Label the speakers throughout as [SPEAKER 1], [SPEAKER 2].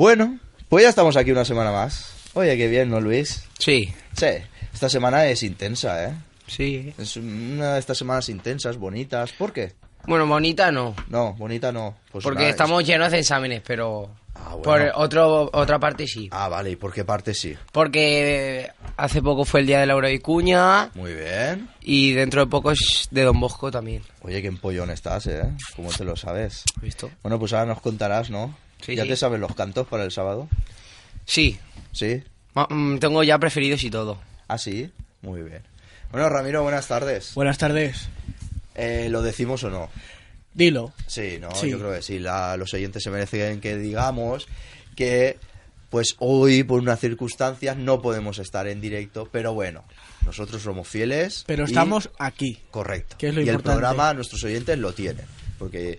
[SPEAKER 1] Bueno, pues ya estamos aquí una semana más. Oye, qué bien, ¿no, Luis?
[SPEAKER 2] Sí,
[SPEAKER 1] Sí, esta semana es intensa, ¿eh?
[SPEAKER 2] sí.
[SPEAKER 1] Es una de estas semanas intensas, bonitas. ¿Por qué?
[SPEAKER 2] Bueno, bonita no.
[SPEAKER 1] No, bonita no. Pues
[SPEAKER 2] Porque estamos llenos de exámenes, pero
[SPEAKER 1] Ah, bueno.
[SPEAKER 2] por otro, otra parte sí.
[SPEAKER 1] Ah, vale, ¿y por qué parte sí?
[SPEAKER 2] Porque hace poco fue el día de Laura Vicuña
[SPEAKER 1] Muy bien.
[SPEAKER 2] y dentro de poco es de Don Bosco también.
[SPEAKER 1] Oye, qué empollón estás, ¿eh? ¿Cómo te lo sabes?
[SPEAKER 2] ¿Has visto?
[SPEAKER 1] Bueno, pues ahora nos contarás, ¿no?
[SPEAKER 2] Sí,
[SPEAKER 1] ¿Ya
[SPEAKER 2] sí.
[SPEAKER 1] te sabes los cantos para el sábado?
[SPEAKER 2] Sí,
[SPEAKER 1] ¿Sí?
[SPEAKER 2] ma- mm, tengo ya preferidos y todo.
[SPEAKER 1] ¿Ah, sí? Muy bien. Bueno, Ramiro, buenas tardes.
[SPEAKER 3] Buenas tardes.
[SPEAKER 1] Eh, ¿Lo decimos o no?
[SPEAKER 3] Dilo.
[SPEAKER 1] Sí, no,
[SPEAKER 3] Sí.
[SPEAKER 1] yo creo que sí. La- los oyentes se merecen que digamos que, pues hoy, por unas circunstancias, no podemos estar en directo, pero bueno, nosotros somos fieles.
[SPEAKER 3] Pero
[SPEAKER 1] y-
[SPEAKER 3] estamos aquí.
[SPEAKER 1] Correcto.
[SPEAKER 3] que es lo
[SPEAKER 1] y el programa, nuestros oyentes lo tienen, porque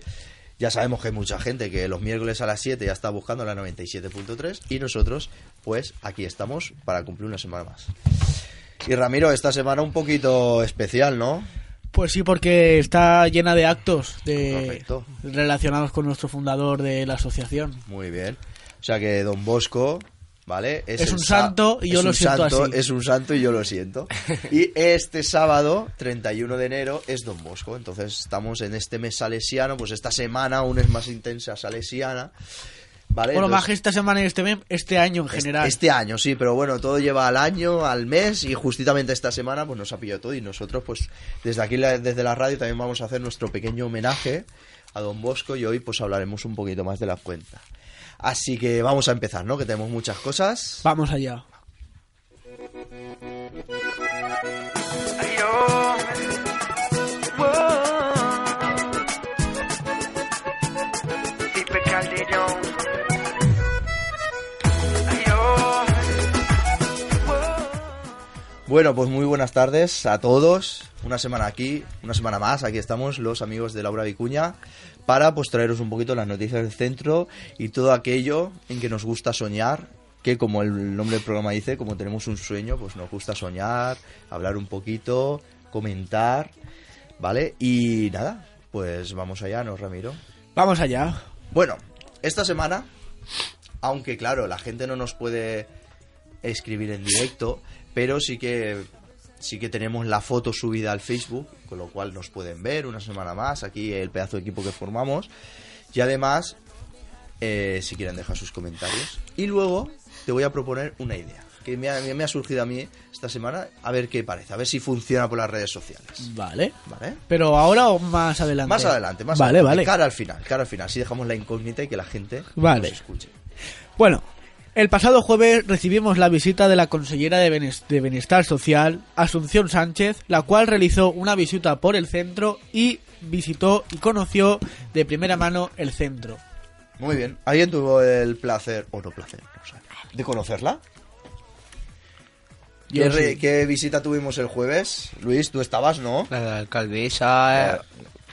[SPEAKER 1] ya sabemos que hay mucha gente que los miércoles a las 7 ya está buscando la 97.3 y nosotros, pues aquí estamos para cumplir una semana más. Y Ramiro, esta semana un poquito especial, ¿no?
[SPEAKER 3] Pues sí, porque está llena de actos de relacionados con nuestro fundador de la asociación.
[SPEAKER 1] Muy bien. O sea que Don Bosco, ¿vale?
[SPEAKER 3] Es un
[SPEAKER 1] sa-
[SPEAKER 3] santo y yo lo siento
[SPEAKER 1] santo,
[SPEAKER 3] así.
[SPEAKER 1] Es un santo y yo lo siento. Y este sábado, 31 de enero, es Don Bosco. Entonces estamos en este mes salesiano, pues esta semana aún es más intensa salesiana. ¿Vale?
[SPEAKER 3] Bueno, más
[SPEAKER 1] Entonces,
[SPEAKER 3] que esta semana y este mes, este año en general.
[SPEAKER 1] Este año, sí, pero bueno, todo lleva al año, al mes y justamente esta semana pues nos ha pillado todo y nosotros pues desde aquí, desde la radio también vamos a hacer nuestro pequeño homenaje a Don Bosco y hoy pues hablaremos un poquito más de la cuenta. Así que vamos a empezar, ¿no? Que tenemos muchas cosas.
[SPEAKER 3] Vamos allá.
[SPEAKER 1] Bueno, pues muy buenas tardes a todos. Una semana aquí, una semana más. Aquí estamos los amigos de Laura Vicuña para pues traeros un poquito las noticias del centro y todo aquello en que nos gusta soñar. Que como el nombre del programa dice, como tenemos un sueño, pues nos gusta soñar, hablar un poquito, comentar, ¿vale? Y nada, pues vamos allá, ¿no, Ramiro?
[SPEAKER 3] Vamos allá.
[SPEAKER 1] Bueno, esta semana, aunque claro, la gente no nos puede escribir en directo, pero sí que sí que tenemos la foto subida al Facebook, con lo cual nos pueden ver una semana más aquí el pedazo de equipo que formamos y además eh, si quieren dejar sus comentarios y luego te voy a proponer una idea que me ha, me ha surgido a mí esta semana a ver qué parece, a ver si funciona por las redes sociales,
[SPEAKER 3] Vale.
[SPEAKER 1] ¿vale?
[SPEAKER 3] Pero ahora o más adelante.
[SPEAKER 1] Más adelante, más
[SPEAKER 3] Vale,
[SPEAKER 1] adelante,
[SPEAKER 3] vale.
[SPEAKER 1] cara al final, cara al final, si dejamos la incógnita y que la gente
[SPEAKER 3] Vale.
[SPEAKER 1] nos escuche.
[SPEAKER 3] El pasado jueves recibimos la visita de la consellera de Bienestar Social, Asunción Sánchez, la cual realizó una visita por el centro y visitó y conoció de primera mano el centro.
[SPEAKER 1] Muy bien. ¿Alguien tuvo el placer, o no placer, no sé, de conocerla? ¿Qué,
[SPEAKER 3] sí.
[SPEAKER 1] qué visita tuvimos el jueves? Luis, tú estabas, ¿no?
[SPEAKER 2] La de la alcaldesa,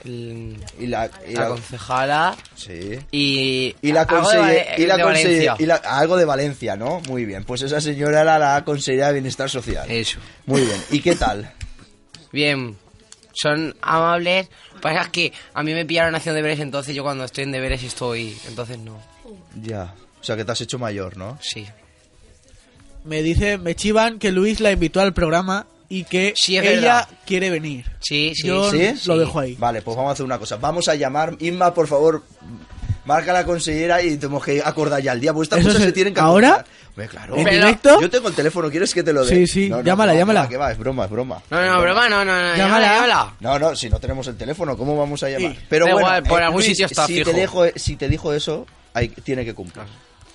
[SPEAKER 2] el-
[SPEAKER 1] Y la, y
[SPEAKER 2] la
[SPEAKER 1] la-
[SPEAKER 2] concejala
[SPEAKER 1] sí.
[SPEAKER 2] y,
[SPEAKER 1] Y la
[SPEAKER 2] Vale-
[SPEAKER 1] y la
[SPEAKER 2] de
[SPEAKER 1] conselle-
[SPEAKER 2] Valencia.
[SPEAKER 1] y la- algo de Valencia, ¿no? Muy bien. Pues esa señora era la consellera de Bienestar Social.
[SPEAKER 2] Eso.
[SPEAKER 1] Muy bien. ¿Y qué tal?
[SPEAKER 2] Bien, son amables. Pasa es que a mí me pillaron haciendo deberes, entonces yo cuando estoy en deberes estoy. Entonces no.
[SPEAKER 1] Ya. O sea, que te has hecho mayor, ¿no?
[SPEAKER 2] Sí.
[SPEAKER 3] Me dice, me chivan que Luis la invitó al programa y que
[SPEAKER 2] Sí,
[SPEAKER 3] ella
[SPEAKER 2] verdad.
[SPEAKER 3] quiere venir.
[SPEAKER 2] Sí, sí,
[SPEAKER 3] Yo
[SPEAKER 1] ¿Sí?
[SPEAKER 3] lo
[SPEAKER 2] Sí.
[SPEAKER 3] dejo ahí.
[SPEAKER 1] Vale, pues vamos a hacer una cosa. Vamos a llamar. Inma, por favor, marca a la consellera y tenemos que acordar ya el día. Pues estas
[SPEAKER 3] ¿Eso
[SPEAKER 1] cosas
[SPEAKER 3] se-
[SPEAKER 1] se tienen que
[SPEAKER 3] ahora?
[SPEAKER 1] Hombre, claro.
[SPEAKER 3] ¿En
[SPEAKER 2] Pero-
[SPEAKER 3] directo?
[SPEAKER 1] Yo tengo el teléfono, ¿quieres que te lo dé?
[SPEAKER 3] Sí, sí, llámala,
[SPEAKER 1] que va,
[SPEAKER 3] llámala.
[SPEAKER 1] que va, es broma, es broma.
[SPEAKER 2] No, no,
[SPEAKER 1] broma.
[SPEAKER 2] no, no, no.
[SPEAKER 3] Llámala.
[SPEAKER 2] Llámala, llámala.
[SPEAKER 1] No, no, si no tenemos el teléfono, ¿cómo vamos a llamar?
[SPEAKER 3] Sí.
[SPEAKER 1] Pero
[SPEAKER 2] Da
[SPEAKER 1] bueno,
[SPEAKER 2] igual, por
[SPEAKER 1] eh,
[SPEAKER 2] algún
[SPEAKER 1] Luis,
[SPEAKER 2] sitio está
[SPEAKER 1] si
[SPEAKER 2] fijo.
[SPEAKER 1] Te dejo, si te dijo eso, hay, tiene que cumplir.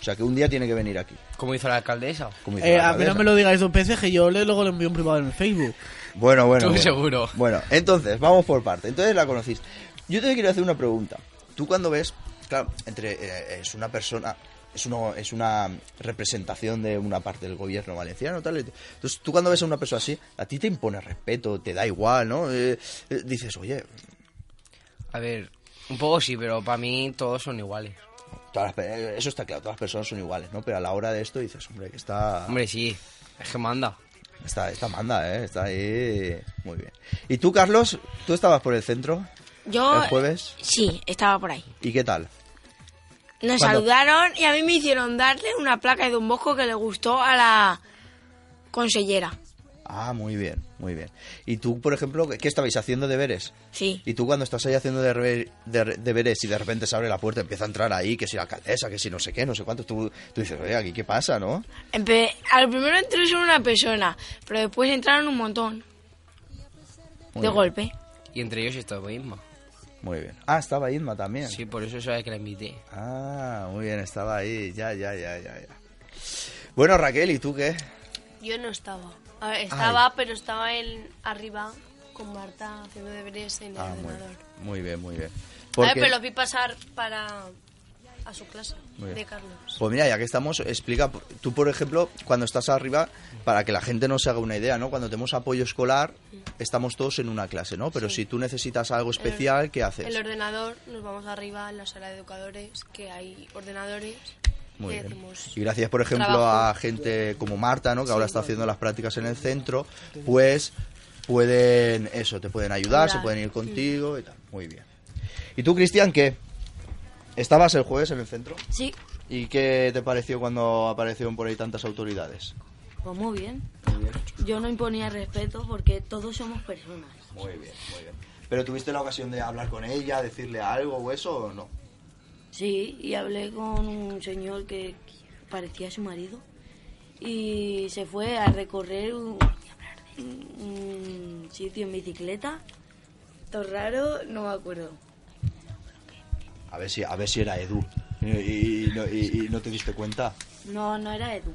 [SPEAKER 1] O sea, que un día tiene que venir aquí.
[SPEAKER 2] Como hizo la alcaldesa.
[SPEAKER 1] como
[SPEAKER 3] Eh,
[SPEAKER 1] la
[SPEAKER 3] a mí no me lo digáis dos veces que yo le, luego lo envío en privado en el Facebook.
[SPEAKER 1] Bueno, bueno.
[SPEAKER 2] Tú
[SPEAKER 1] bueno.
[SPEAKER 2] seguro.
[SPEAKER 1] Bueno, entonces, vamos por parte. Entonces la conocís. Yo te quiero hacer una pregunta. Tú cuando ves, claro, entre eh, es una persona es, uno, es una representación de una parte del gobierno valenciano. Tal. Entonces, tú cuando ves a una persona así, a ti te impone respeto, te da igual, ¿no? Eh, eh, dices, oye,
[SPEAKER 2] A ver, un poco sí, pero para mí todos son iguales.
[SPEAKER 1] Todas las pe- eh, eso está claro, todas las personas son iguales, ¿no? Pero a la hora de esto dices, hombre, que está...
[SPEAKER 2] Hombre, sí, es que manda.
[SPEAKER 1] Está, está manda, ¿eh? Está ahí... Muy bien. ¿Y tú, Carlos? ¿Tú estabas por el centro
[SPEAKER 4] Yo.
[SPEAKER 1] el jueves?
[SPEAKER 4] Sí, estaba por ahí.
[SPEAKER 1] ¿Y qué tal?
[SPEAKER 4] Nos saludaron y a mí me hicieron darle una placa de Don Bosco que le gustó a la consellera.
[SPEAKER 1] Ah, muy bien, muy bien. ¿Y tú, por ejemplo, qué estabais haciendo deberes?
[SPEAKER 4] Sí.
[SPEAKER 1] Y tú cuando estás ahí haciendo de- de- deberes y de repente se abre la puerta, empieza a entrar ahí, que si la alcaldesa, que si no sé qué, no sé cuánto, tú, tú dices, oye, aquí qué pasa, ¿no?
[SPEAKER 4] Empe- al primero entró solo una persona, pero después entraron un montón.
[SPEAKER 1] Muy
[SPEAKER 4] de
[SPEAKER 1] bien,
[SPEAKER 4] golpe.
[SPEAKER 2] Y entre ellos estaba Isma.
[SPEAKER 1] Muy bien. Ah, estaba Inma también.
[SPEAKER 2] Sí, por eso sabes que la invité.
[SPEAKER 1] Ah, muy bien, estaba ahí, ya, ya, ya, ya, ya. Bueno, Raquel, ¿y tú qué?
[SPEAKER 5] Yo no estaba. A ver, estaba, pero estaba en arriba con Marta haciendo deberes en el
[SPEAKER 1] Ah,
[SPEAKER 5] ordenador.
[SPEAKER 1] muy bien, muy bien.
[SPEAKER 5] A ver, pero los vi pasar para a su clase de Carlos.
[SPEAKER 1] Pues mira, ya que estamos, explica, tú por ejemplo, cuando estás arriba, para que la gente no se haga una idea, ¿no? Cuando tenemos apoyo escolar, estamos todos en una clase, ¿no? Pero
[SPEAKER 5] Sí.
[SPEAKER 1] si tú necesitas algo especial, ¿qué haces?
[SPEAKER 5] El ordenador, nos vamos arriba en la sala de educadores, que hay ordenadores.
[SPEAKER 1] Muy bien. Y gracias, por ejemplo,
[SPEAKER 5] trabajo.
[SPEAKER 1] a gente como Marta, ¿no? Que ahora está haciendo las prácticas en el centro, pues pueden, eso, te pueden ayudar, se pueden ir contigo y tal. Muy bien. ¿Y tú, Cristian, qué? ¿Estabas el jueves en el centro?
[SPEAKER 6] Sí,
[SPEAKER 1] ¿Y qué te pareció cuando aparecieron por ahí tantas autoridades?
[SPEAKER 6] pues muy bien.
[SPEAKER 1] Muy bien.
[SPEAKER 6] Yo no imponía respeto porque todos somos personas.
[SPEAKER 1] Muy bien, muy bien. ¿Pero tuviste la ocasión de hablar con ella, decirle algo o eso o no?
[SPEAKER 6] Sí, y hablé con un señor que parecía su marido y se fue a recorrer un, un sitio en bicicleta. Todo raro, no me acuerdo.
[SPEAKER 1] A ver si, a ver si era Edu. Y, y- y no- y- y no te diste cuenta.
[SPEAKER 6] No, no era Edu,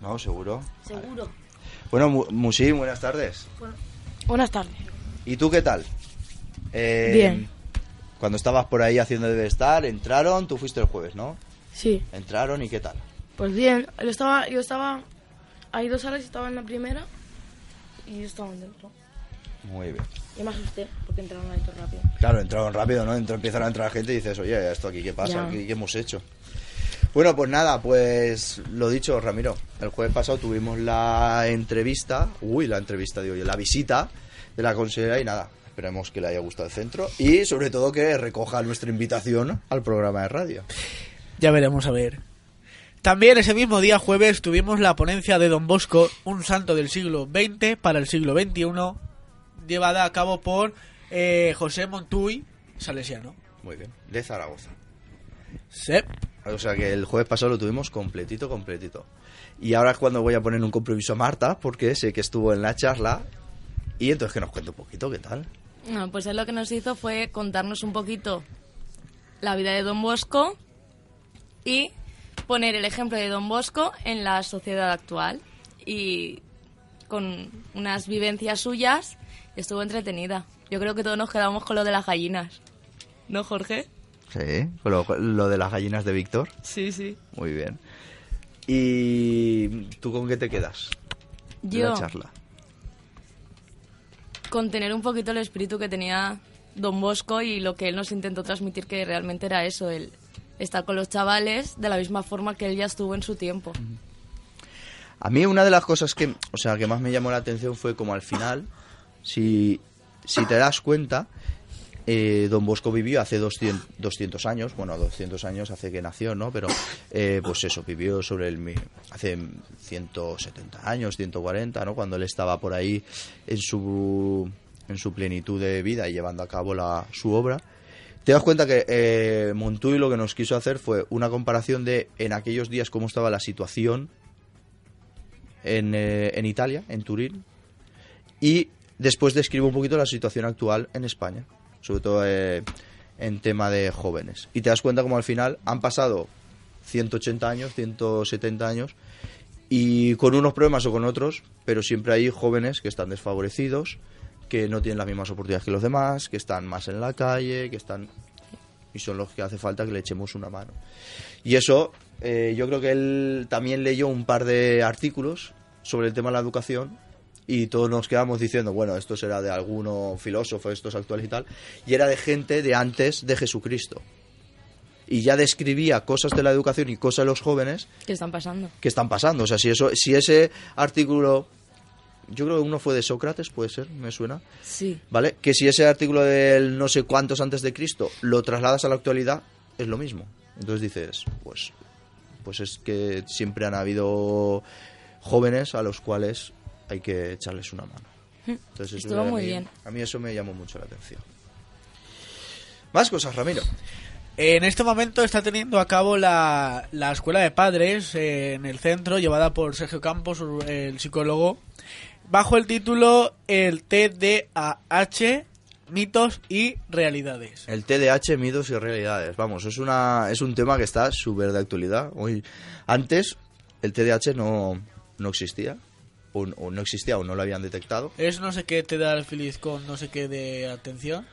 [SPEAKER 1] No, seguro.
[SPEAKER 6] seguro.
[SPEAKER 1] Bueno, Mu- Musi, buenas tardes.
[SPEAKER 4] Buenas tardes.
[SPEAKER 1] ¿Y tú qué tal? Eh,
[SPEAKER 4] Bien.
[SPEAKER 1] Cuando estabas por ahí haciendo debe estar, entraron, tú fuiste el jueves, ¿no?
[SPEAKER 7] Sí,
[SPEAKER 1] Entraron y qué tal.
[SPEAKER 7] pues bien, yo estaba, yo estaba, hay dos salas, estaba en la primera y yo estaba dentro.
[SPEAKER 1] Muy bien.
[SPEAKER 7] Y me asusté porque entraron ahí todo rápido.
[SPEAKER 1] Claro, entraron rápido, ¿no? Entró, empiezan a entrar gente y dices, oye, ¿esto aquí qué pasa?
[SPEAKER 7] Ya.
[SPEAKER 1] ¿Qué, qué hemos hecho? Bueno, pues nada, pues lo dicho, Ramiro. El jueves pasado tuvimos la entrevista, uy, la entrevista, digo yo, la visita de la consejera y nada, esperemos que le haya gustado el centro y sobre todo que recoja nuestra invitación al programa de radio.
[SPEAKER 3] Ya veremos a ver. También ese mismo día jueves tuvimos la ponencia de Don Bosco, un santo del siglo XX para el siglo XXI, llevada a cabo por eh, José Montuy, salesiano.
[SPEAKER 1] Muy bien, de Zaragoza.
[SPEAKER 3] Sí.
[SPEAKER 1] O sea que el jueves pasado lo tuvimos completito, completito. Y ahora es cuando voy a poner un compromiso a Marta, porque sé que estuvo en la charla. Y entonces que nos cuente un poquito, ¿qué tal?
[SPEAKER 8] No, pues él lo que nos hizo fue contarnos un poquito la vida de Don Bosco y poner el ejemplo de Don Bosco en la sociedad actual. Y con unas vivencias suyas estuvo entretenida. Yo creo que todos nos quedamos con lo de las gallinas. ¿No, Jorge?
[SPEAKER 1] Sí, lo, lo de las gallinas de Víctor.
[SPEAKER 8] Sí, sí.
[SPEAKER 1] Muy bien. ¿Y tú con qué te quedas? de
[SPEAKER 8] Yo,
[SPEAKER 1] la charla.
[SPEAKER 8] Con tener un poquito el espíritu que tenía Don Bosco y lo que él nos intentó transmitir que realmente era eso, el estar con los chavales de la misma forma que él ya estuvo en su tiempo.
[SPEAKER 1] A mí una de las cosas que, o sea, que más me llamó la atención fue como al final, si, si te das cuenta, eh, Don Bosco vivió hace 200, 200 años, bueno, 200 años hace que nació, ¿no? Pero, eh, pues eso, vivió sobre el, hace 170 años, 140, ¿no? Cuando él estaba por ahí en su, en su plenitud de vida y llevando a cabo la, su obra. Te das cuenta que eh, Montuy lo que nos quiso hacer fue una comparación de en aquellos días cómo estaba la situación en, eh, en Italia, en Turín, y después describe un poquito la situación actual en España, sobre todo eh, en tema de jóvenes. Y te das cuenta como al final han pasado 180 años, 170 años, y con unos problemas o con otros, pero siempre hay jóvenes que están desfavorecidos, que no tienen las mismas oportunidades que los demás, que están más en la calle, que están... y son los que hace falta que le echemos una mano. Y eso, eh, yo creo que él también leyó un par de artículos sobre el tema de la educación y todos nos quedamos diciendo, bueno, esto será de alguno filósofo, estos actuales y tal, y era de gente de antes de Jesucristo. Y ya describía cosas de la educación y cosas de los jóvenes
[SPEAKER 8] ¿Qué están pasando?
[SPEAKER 1] que están pasando. O sea, si eso, si ese artículo, yo creo que uno fue de Sócrates, puede ser, me suena,
[SPEAKER 8] Sí.
[SPEAKER 1] ¿vale? Que si ese artículo del no sé cuántos antes de Cristo lo trasladas a la actualidad, es lo mismo. Entonces dices, pues, pues es que siempre han habido jóvenes a los cuales hay que echarles una mano. Entonces, eso
[SPEAKER 8] Estuvo
[SPEAKER 1] a
[SPEAKER 8] muy
[SPEAKER 1] mí-
[SPEAKER 8] bien.
[SPEAKER 1] A mí eso me llamó mucho la atención. Más cosas, Ramiro.
[SPEAKER 3] En este momento está teniendo a cabo la, la escuela de padres eh, en el centro, llevada por Sergio Campos, el psicólogo, bajo el título El TDAH, mitos y realidades.
[SPEAKER 1] El TDAH, mitos y realidades. Vamos, es una es un tema que está súper de actualidad. Hoy, antes el TDAH no, no existía. O, o no existía o no lo habían detectado.
[SPEAKER 3] Es no sé qué te da el feliz con no sé qué de atención.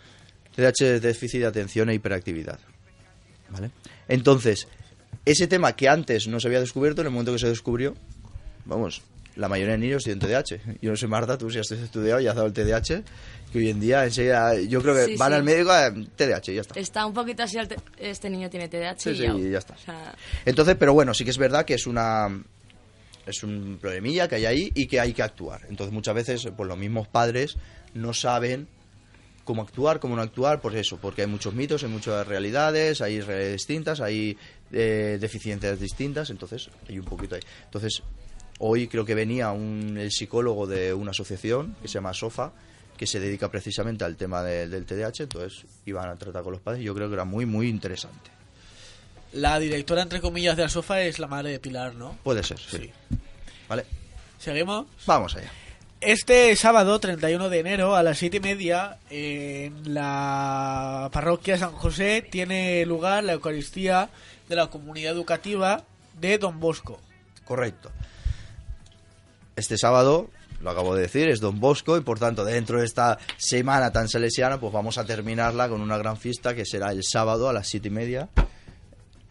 [SPEAKER 1] TDAH es déficit de atención e hiperactividad. ¿Vale? Entonces, ese tema que antes no se había descubierto, en el momento que se descubrió, vamos, la mayoría de niños tienen TDAH. Yo no sé, Marta, tú si has estudiado y has dado el TDAH, que hoy en día enseguida, yo creo que
[SPEAKER 8] Sí,
[SPEAKER 1] van
[SPEAKER 8] sí.
[SPEAKER 1] al médico, eh, TDAH, y ya está.
[SPEAKER 8] Está un poquito así, este niño tiene TDAH
[SPEAKER 1] Sí,
[SPEAKER 8] y
[SPEAKER 1] sí,
[SPEAKER 8] ya.
[SPEAKER 1] y ya está.
[SPEAKER 8] O sea,
[SPEAKER 1] Entonces, pero bueno, sí que es verdad que es una es un problemilla que hay ahí y que hay que actuar. Entonces, muchas veces, pues los mismos padres no saben cómo actuar, cómo no actuar, por eso, porque hay muchos mitos, hay muchas realidades, hay realidades distintas, hay eh, deficiencias distintas, entonces hay un poquito ahí. Entonces, hoy creo que venía un el psicólogo de una asociación que se llama SOFA, que se dedica precisamente al tema de- del TDAH, entonces iban a tratar con los padres y yo creo que era muy, muy interesante.
[SPEAKER 3] La directora, entre comillas, de la sofa es la madre de Pilar, ¿no?
[SPEAKER 1] Puede ser, sí.
[SPEAKER 3] Sí.
[SPEAKER 1] ¿Vale?
[SPEAKER 3] ¿Seguimos?
[SPEAKER 1] Vamos allá.
[SPEAKER 3] Este sábado, 31 de enero, a las siete y media, en la parroquia San José, tiene lugar la Eucaristía de la comunidad educativa de Don Bosco.
[SPEAKER 1] Correcto. Este sábado, lo acabo de decir, es Don Bosco y por tanto dentro de esta semana tan salesiana pues vamos a terminarla con una gran fiesta que será el sábado a las siete y media.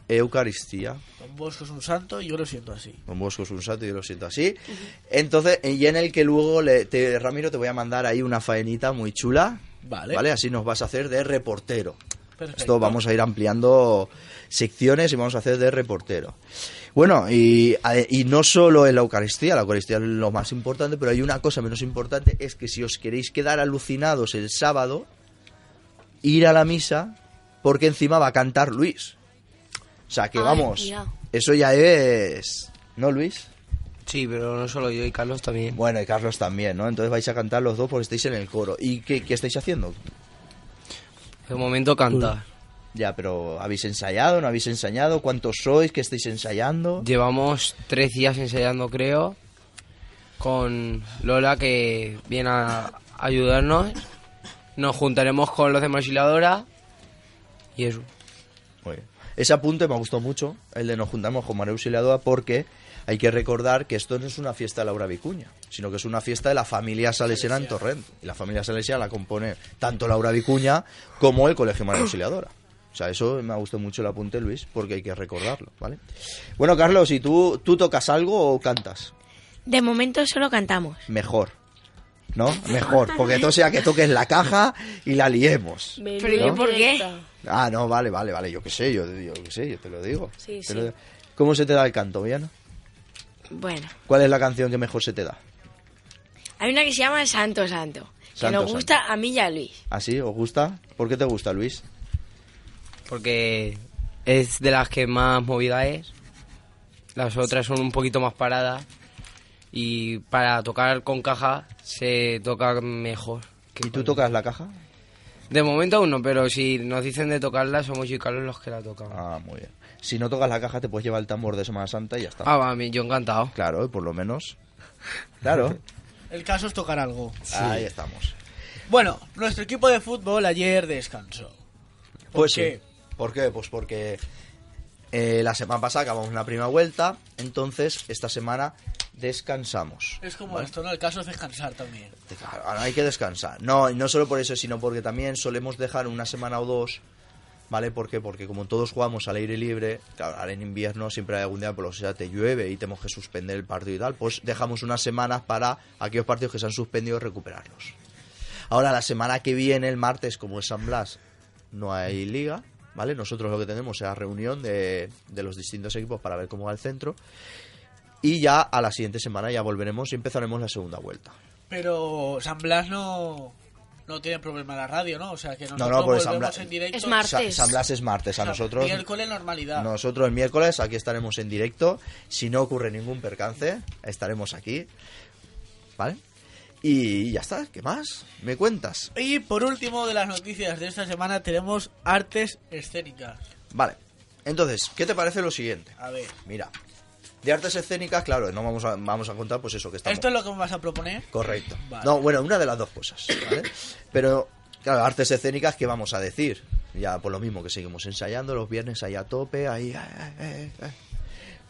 [SPEAKER 1] Eucaristía.
[SPEAKER 3] Don Bosco es un santo y yo lo siento así.
[SPEAKER 1] Don Bosco es un santo y yo lo siento así. Entonces, y en el que luego, le, te, Ramiro, te voy a mandar ahí una faenita muy chula.
[SPEAKER 3] Vale.
[SPEAKER 1] ¿Vale? Así nos vas a hacer de reportero.
[SPEAKER 3] Perfecto.
[SPEAKER 1] Esto vamos a ir ampliando secciones y vamos a hacer de reportero. Bueno, y, y no solo en la Eucaristía, la Eucaristía es lo más importante, pero hay una cosa menos importante, es que si os queréis quedar alucinados el sábado, ir a la misa, porque encima va a cantar Luis. O sea que
[SPEAKER 6] Ay,
[SPEAKER 1] vamos,
[SPEAKER 6] mira.
[SPEAKER 1] eso ya es... ¿No, Luis?
[SPEAKER 2] Sí, pero no solo yo y Carlos también.
[SPEAKER 1] Bueno, y Carlos también, ¿no? Entonces vais a cantar los dos porque estáis en el coro. ¿Y qué, qué estáis haciendo?
[SPEAKER 2] De momento canta.
[SPEAKER 1] Ya, pero ¿habéis ensayado? ¿No habéis ensayado? ¿Cuántos sois? ¿Qué estáis ensayando?
[SPEAKER 2] Llevamos tres días ensayando, creo, con Lola que viene a ayudarnos. Nos juntaremos con los de Masiladora y eso.
[SPEAKER 1] Muy bien. Ese apunte me ha gustado mucho, el de nos juntamos con María Auxiliadora, porque hay que recordar que esto no es una fiesta de Laura Vicuña, sino que es una fiesta de la familia salesiana en Torrent. Y la familia salesiana la compone tanto Laura Vicuña como el Colegio María Auxiliadora. O sea, eso me ha gustado mucho el apunte, Luis, porque hay que recordarlo, ¿vale? Bueno, Carlos, ¿y tú, tú tocas algo o cantas?
[SPEAKER 4] De momento solo cantamos.
[SPEAKER 1] Mejor. ¿No? Mejor, porque todo sea que toques la caja y la liemos.
[SPEAKER 4] Pero yo, ¿por qué?
[SPEAKER 1] Ah, no, vale, vale, vale, yo qué sé, yo, yo qué sé, yo te lo digo.
[SPEAKER 4] Sí, sí.
[SPEAKER 1] lo- ¿Cómo se te da el canto, bien?
[SPEAKER 4] Bueno,
[SPEAKER 1] ¿Cuál es la canción que mejor se te da?
[SPEAKER 4] hay una que se llama Santo Santo. Que
[SPEAKER 1] Santo,
[SPEAKER 4] nos gusta a mí y a Luis.
[SPEAKER 1] ¿Así? ¿Os gusta? ¿Por qué te gusta, Luis?
[SPEAKER 2] Porque es de las que más movida es. Las otras son un poquito más paradas. Y para tocar con caja se toca mejor. que
[SPEAKER 1] ¿Y tú tocas la caja?
[SPEAKER 2] De momento aún no, pero si nos dicen de tocarla, somos yo y Carlos los que la tocan.
[SPEAKER 1] Ah, muy bien. Si no tocas la caja, te puedes llevar el tambor de Semana Santa y ya está.
[SPEAKER 2] Ah, va, yo encantado.
[SPEAKER 1] Claro, y por lo menos. Claro.
[SPEAKER 3] El caso es tocar algo.
[SPEAKER 1] Ahí estamos.
[SPEAKER 3] Bueno, nuestro equipo de fútbol ayer descansó. ¿Por
[SPEAKER 1] Pues
[SPEAKER 3] qué?
[SPEAKER 1] sí. ¿Por qué? Pues porque eh, la semana pasada acabamos una primera vuelta, entonces esta semana descansamos.
[SPEAKER 3] Es como esto, ¿no? El caso es descansar también.
[SPEAKER 1] Claro, ahora hay que descansar. No, no solo por eso, sino porque también solemos dejar una semana o dos ¿Vale? ¿Por qué? Porque como todos jugamos al aire libre, claro, ahora en invierno siempre hay algún día, por lo que sea, te llueve y tenemos que suspender el partido y tal, pues dejamos unas semanas para aquellos partidos que se han suspendido recuperarlos. Ahora, la semana que viene, el martes, como es San Blas, no hay liga, ¿vale? Nosotros lo que tenemos es la reunión de, de los distintos equipos para ver cómo va el centro. Y ya a la siguiente semana ya volveremos y empezaremos la segunda vuelta.
[SPEAKER 3] Pero San Blas no, no tiene problema la radio, ¿no? O sea, que nosotros
[SPEAKER 1] no, San
[SPEAKER 3] volvemos
[SPEAKER 1] Blas-
[SPEAKER 3] en directo.
[SPEAKER 4] Es martes.
[SPEAKER 1] Sa- San Blas es martes, a
[SPEAKER 3] O sea,
[SPEAKER 1] nosotros...
[SPEAKER 3] Miércoles normalidad.
[SPEAKER 1] Nosotros el miércoles aquí estaremos en directo. Si no ocurre ningún percance, estaremos aquí. ¿Vale? Y ya está, ¿qué más? ¿Me cuentas?
[SPEAKER 3] Y por último de las noticias de esta semana tenemos artes escénicas.
[SPEAKER 1] Vale. Entonces, ¿qué te parece lo siguiente?
[SPEAKER 3] A ver,
[SPEAKER 1] Mira, de artes escénicas, claro, no vamos a, vamos a contar pues eso que estamos...
[SPEAKER 3] ¿esto es lo que me vas a proponer?
[SPEAKER 1] Correcto.
[SPEAKER 3] Vale.
[SPEAKER 1] No, bueno, una de las dos cosas, ¿vale? Pero, claro, artes escénicas, ¿qué vamos a decir? Ya por lo mismo que seguimos ensayando los viernes ahí a tope, ahí... eh, eh, eh.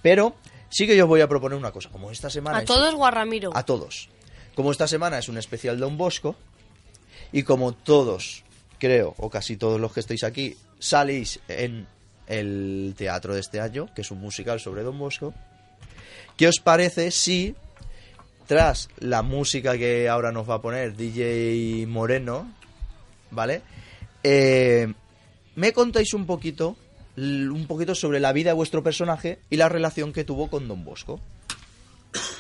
[SPEAKER 1] Pero sí que yo os voy a proponer una cosa. Como esta semana...
[SPEAKER 4] A
[SPEAKER 1] es-
[SPEAKER 4] todos Guarramiro.
[SPEAKER 1] A todos. Como esta semana es un especial Don Bosco, y como todos, creo, o casi todos los que estáis aquí, salís en el teatro de este año, que es un musical sobre Don Bosco, ¿qué os parece si, tras la música que ahora nos va a poner DJ Moreno, ¿vale? Eh, me contáis un poquito, un poquito sobre la vida de vuestro personaje y la relación que tuvo con Don Bosco.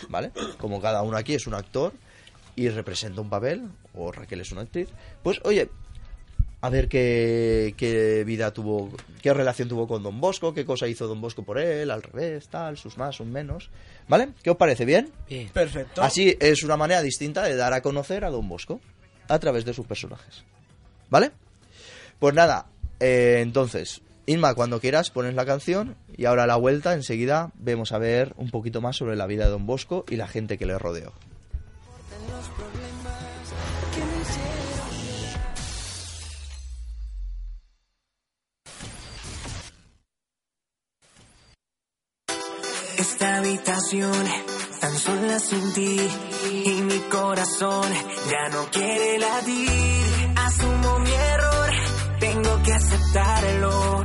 [SPEAKER 1] ¿vale? Como cada uno aquí es un actor y representa un papel, o Raquel es una actriz, pues oye, a ver qué, qué vida tuvo, qué relación tuvo con Don Bosco, qué cosa hizo Don Bosco por él, al revés, tal, sus más, sus menos, ¿vale? ¿Qué os parece? ¿Bien?
[SPEAKER 2] Bien.
[SPEAKER 3] Perfecto.
[SPEAKER 1] Así es una manera distinta de dar a conocer a Don Bosco a través de sus personajes. ¿Vale? Pues nada, eh, entonces, Inma, cuando quieras pones la canción y ahora a la vuelta enseguida vemos a ver un poquito más sobre la vida de Don Bosco y la gente que le rodeó.
[SPEAKER 9] Esta habitación tan sola sin ti y mi corazón ya no quiere latir. Asumo mi error, tengo que aceptarlo.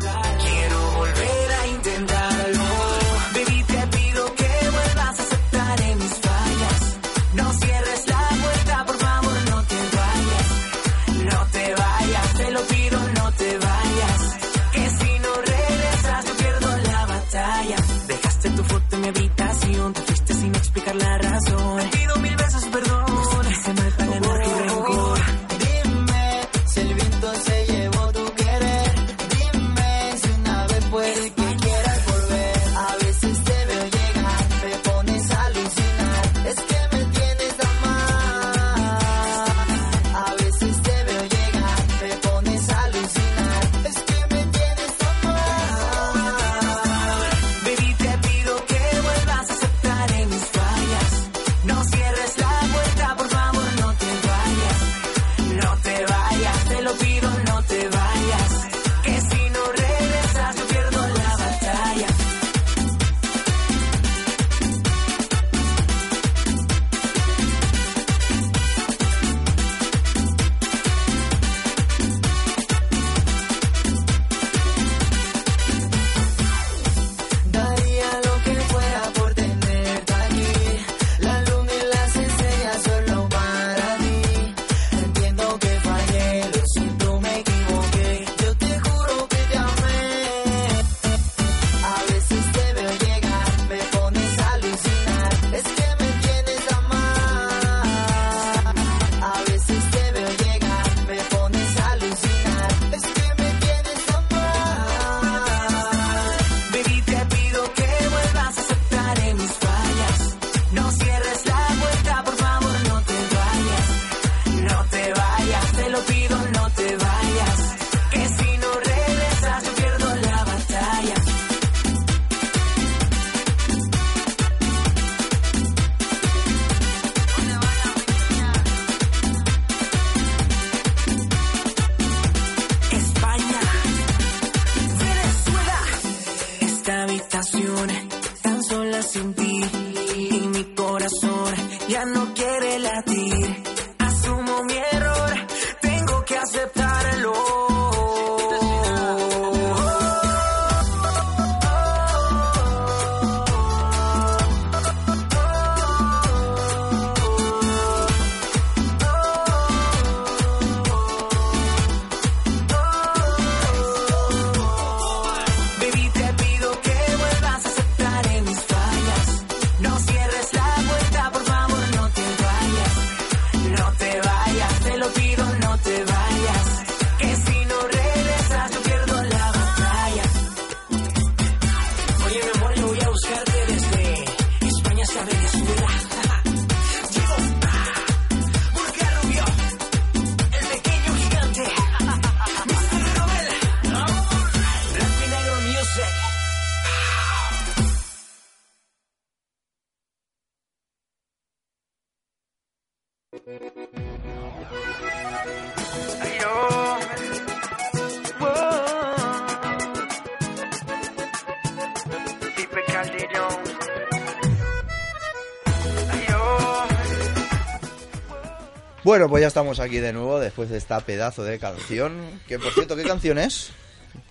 [SPEAKER 1] Bueno, pues ya estamos aquí de nuevo después de esta pedazo de canción. Que por cierto, ¿qué canción es?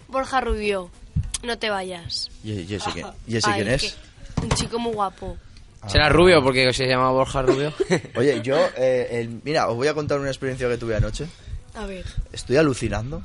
[SPEAKER 5] Borja Rubio, no te vayas.
[SPEAKER 1] ¿Y, y ese quién, y ese
[SPEAKER 5] Ay,
[SPEAKER 1] quién es?
[SPEAKER 5] que- Un chico muy guapo.
[SPEAKER 2] Será rubio porque se llama Borja Rubio.
[SPEAKER 1] Oye, yo, eh, el- mira, os voy a contar una experiencia que tuve anoche.
[SPEAKER 4] A ver.
[SPEAKER 1] Estoy alucinando